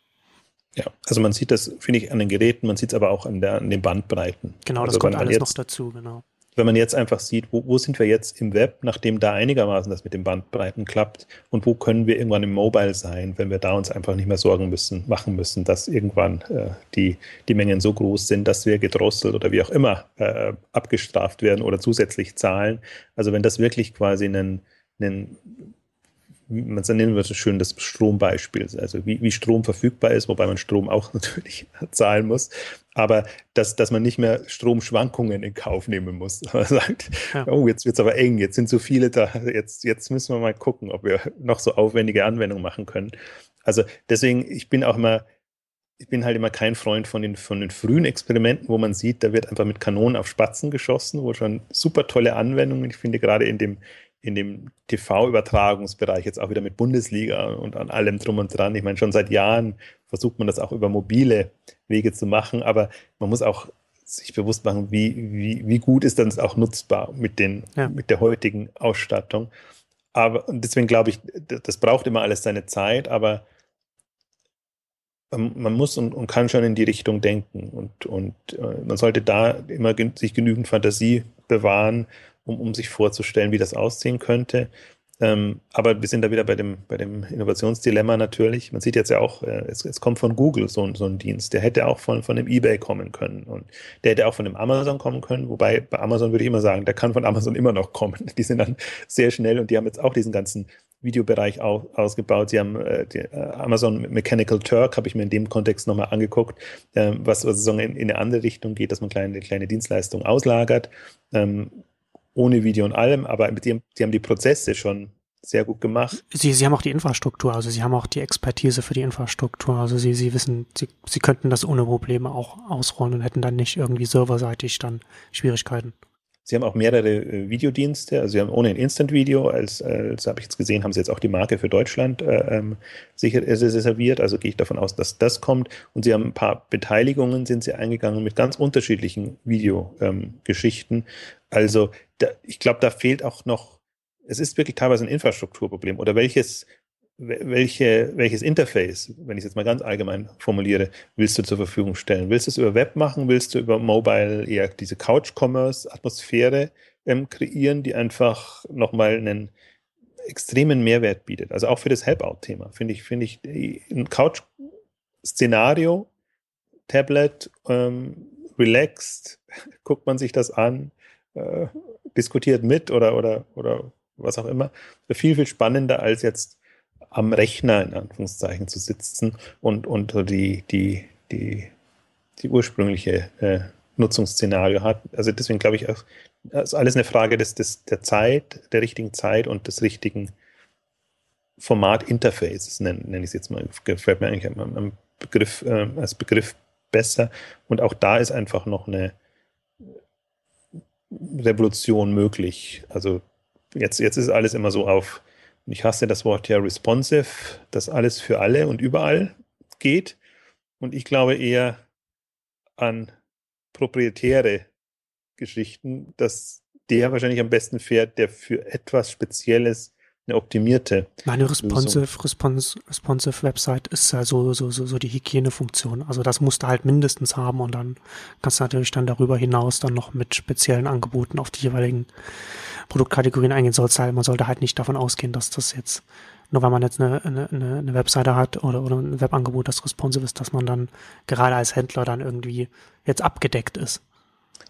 Ja, also man sieht das, finde ich, an den Geräten, man sieht es aber auch an, der, an den Bandbreiten. Genau, das also kommt alles jetzt, noch dazu, genau wenn man jetzt einfach sieht, wo, wo sind wir jetzt im Web, nachdem da einigermaßen das mit den Bandbreiten klappt und wo können wir irgendwann im Mobile sein, wenn wir da uns einfach nicht mehr Sorgen müssen, machen müssen, dass irgendwann äh, die, die Mengen so groß sind, dass wir gedrosselt oder wie auch immer äh, abgestraft werden oder zusätzlich zahlen. Also wenn das wirklich quasi einen, einen man nennen wir so schön das Strombeispiel, also wie, wie Strom verfügbar ist, wobei man Strom auch natürlich zahlen muss, aber dass, dass man nicht mehr Stromschwankungen in Kauf nehmen muss. Man sagt, ja. oh, jetzt wird es aber eng, jetzt sind so viele da, jetzt, jetzt müssen wir mal gucken, ob wir noch so aufwendige Anwendungen machen können. Also deswegen, ich bin auch immer, ich bin halt immer kein Freund von den, von den frühen Experimenten, wo man sieht, da wird einfach mit Kanonen auf Spatzen geschossen, wo schon super tolle Anwendungen, ich finde gerade in dem, in dem TV-Übertragungsbereich, jetzt auch wieder mit Bundesliga und an allem drum und dran. Ich meine, schon seit Jahren versucht man das auch über mobile Wege zu machen, aber man muss auch sich bewusst machen, wie, wie, wie gut ist das auch nutzbar mit, den, ja. mit der heutigen Ausstattung. Aber deswegen glaube ich, das braucht immer alles seine Zeit, aber man muss und, und, kann schon in die Richtung denken und, und äh, man sollte da immer sich genügend Fantasie bewahren, um, um sich vorzustellen, wie das aussehen könnte. Ähm, aber wir sind da wieder bei dem, bei dem Innovationsdilemma natürlich. Man sieht jetzt ja auch, äh, es, es, kommt von Google so, so ein Dienst. Der hätte auch von, von dem eBay kommen können und der hätte auch von dem Amazon kommen können. Wobei bei Amazon würde ich immer sagen, der kann von Amazon immer noch kommen. Die sind dann sehr schnell und die haben jetzt auch diesen ganzen Videobereich auch, ausgebaut. Sie haben äh, die, äh, Amazon Mechanical Turk, habe ich mir in dem Kontext nochmal angeguckt, äh, was, was in, in, eine andere Richtung geht, dass man kleine, kleine Dienstleistungen auslagert. Ähm, ohne Video und allem, aber die, die haben die Prozesse schon sehr gut gemacht. Sie, sie haben auch die Infrastruktur, also sie haben auch die Expertise für die Infrastruktur. Also sie, sie wissen, sie, sie könnten das ohne Probleme auch ausrollen und hätten dann nicht irgendwie serverseitig dann Schwierigkeiten. Sie haben auch mehrere äh, Videodienste, also Sie haben ohne ein Instant Video, als, als habe ich jetzt gesehen, haben Sie jetzt auch die Marke für Deutschland äh, ähm, sicher äh, reserviert, also gehe ich davon aus, dass das kommt. Und Sie haben ein paar Beteiligungen, sind Sie eingegangen mit ganz unterschiedlichen Videogeschichten. Ähm, also da, ich glaube, da fehlt auch noch, es ist wirklich teilweise ein Infrastrukturproblem oder welches welche, welches Interface, wenn ich es jetzt mal ganz allgemein formuliere, willst du zur Verfügung stellen? Willst du es über Web machen? Willst du über Mobile eher diese Couch-Commerce-Atmosphäre ähm, kreieren, die einfach nochmal einen extremen Mehrwert bietet? Also auch für das Help-Out-Thema finde ich, finde ich ein Couch-Szenario, Tablet, ähm, relaxed, guckt man sich das an, äh, diskutiert mit oder, oder, oder was auch immer. Viel, viel spannender als jetzt am Rechner in Anführungszeichen zu sitzen und, und die, die, die, die ursprüngliche äh, Nutzungsszenario hat. Also deswegen glaube ich, auch, ist alles eine Frage des, des, der Zeit, der richtigen Zeit und des richtigen Format-Interfaces, nenne, nenne ich es jetzt mal, gefällt mir eigentlich am, am Begriff, äh, als Begriff besser. Und auch da ist einfach noch eine Revolution möglich. Also jetzt, jetzt ist alles immer so auf ich hasse das Wort ja responsive, dass alles für alle und überall geht. Und ich glaube eher an proprietäre Geschichten, dass der wahrscheinlich am besten fährt, der für etwas Spezielles eine optimierte. Meine responsive, responsive, responsive Website ist ja so, so, so, so die Hygienefunktion. Also das musst du halt mindestens haben und dann kannst du natürlich dann darüber hinaus dann noch mit speziellen Angeboten auf die jeweiligen Produktkategorien eingehen sollst, halt, man sollte halt nicht davon ausgehen, dass das jetzt, nur weil man jetzt eine, eine, eine Webseite hat oder, oder ein Webangebot, das responsive ist, dass man dann gerade als Händler dann irgendwie jetzt abgedeckt ist.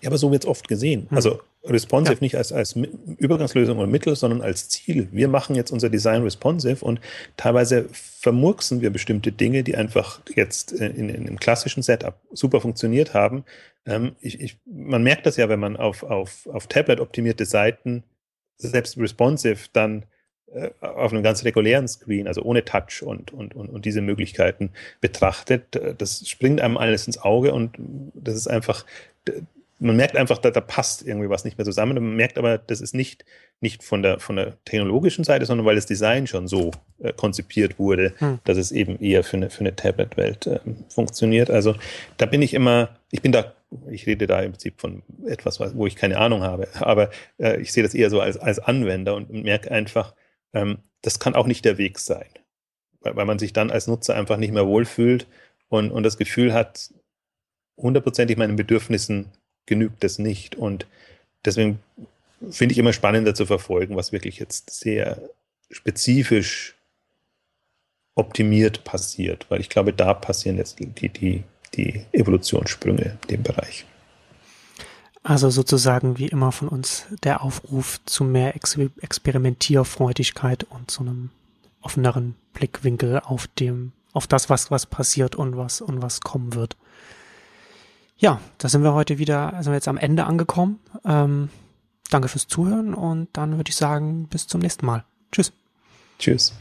Ja, aber so wird es oft gesehen. Hm. Also responsive ja. nicht als, als Übergangslösung oder Mittel, sondern als Ziel. Wir machen jetzt unser Design responsive und teilweise vermurksen wir bestimmte Dinge, die einfach jetzt in, in einem klassischen Setup super funktioniert haben. Ähm, ich, ich, man merkt das ja, wenn man auf, auf, auf Tablet optimierte Seiten selbst responsive dann äh, auf einem ganz regulären Screen, also ohne Touch und, und, und, und diese Möglichkeiten betrachtet, das springt einem alles ins Auge und das ist einfach, man merkt einfach, da, da passt irgendwie was nicht mehr zusammen. Man merkt aber, das ist nicht, nicht von, der, von der technologischen Seite, sondern weil das Design schon so äh, konzipiert wurde, hm. dass es eben eher für eine, für eine Tablet-Welt äh, funktioniert. Also da bin ich immer, ich bin da, ich rede da im Prinzip von etwas, wo ich keine Ahnung habe, aber äh, ich sehe das eher so als, als Anwender und merke einfach, ähm, das kann auch nicht der Weg sein, weil, weil man sich dann als Nutzer einfach nicht mehr wohlfühlt und, und das Gefühl hat, hundertprozentig meinen Bedürfnissen genügt das nicht. Und deswegen finde ich immer spannender zu verfolgen, was wirklich jetzt sehr spezifisch optimiert passiert, weil ich glaube, da passieren jetzt die, die, die Evolutionssprünge in dem Bereich. Also sozusagen wie immer von uns der Aufruf zu mehr Ex Experimentierfreudigkeit und zu einem offeneren Blickwinkel auf dem, auf das, was, was passiert und was, und was kommen wird. Ja, da sind wir heute wieder, sind wir jetzt am Ende angekommen. Ähm, danke fürs Zuhören und dann würde ich sagen, bis zum nächsten Mal. Tschüss. Tschüss.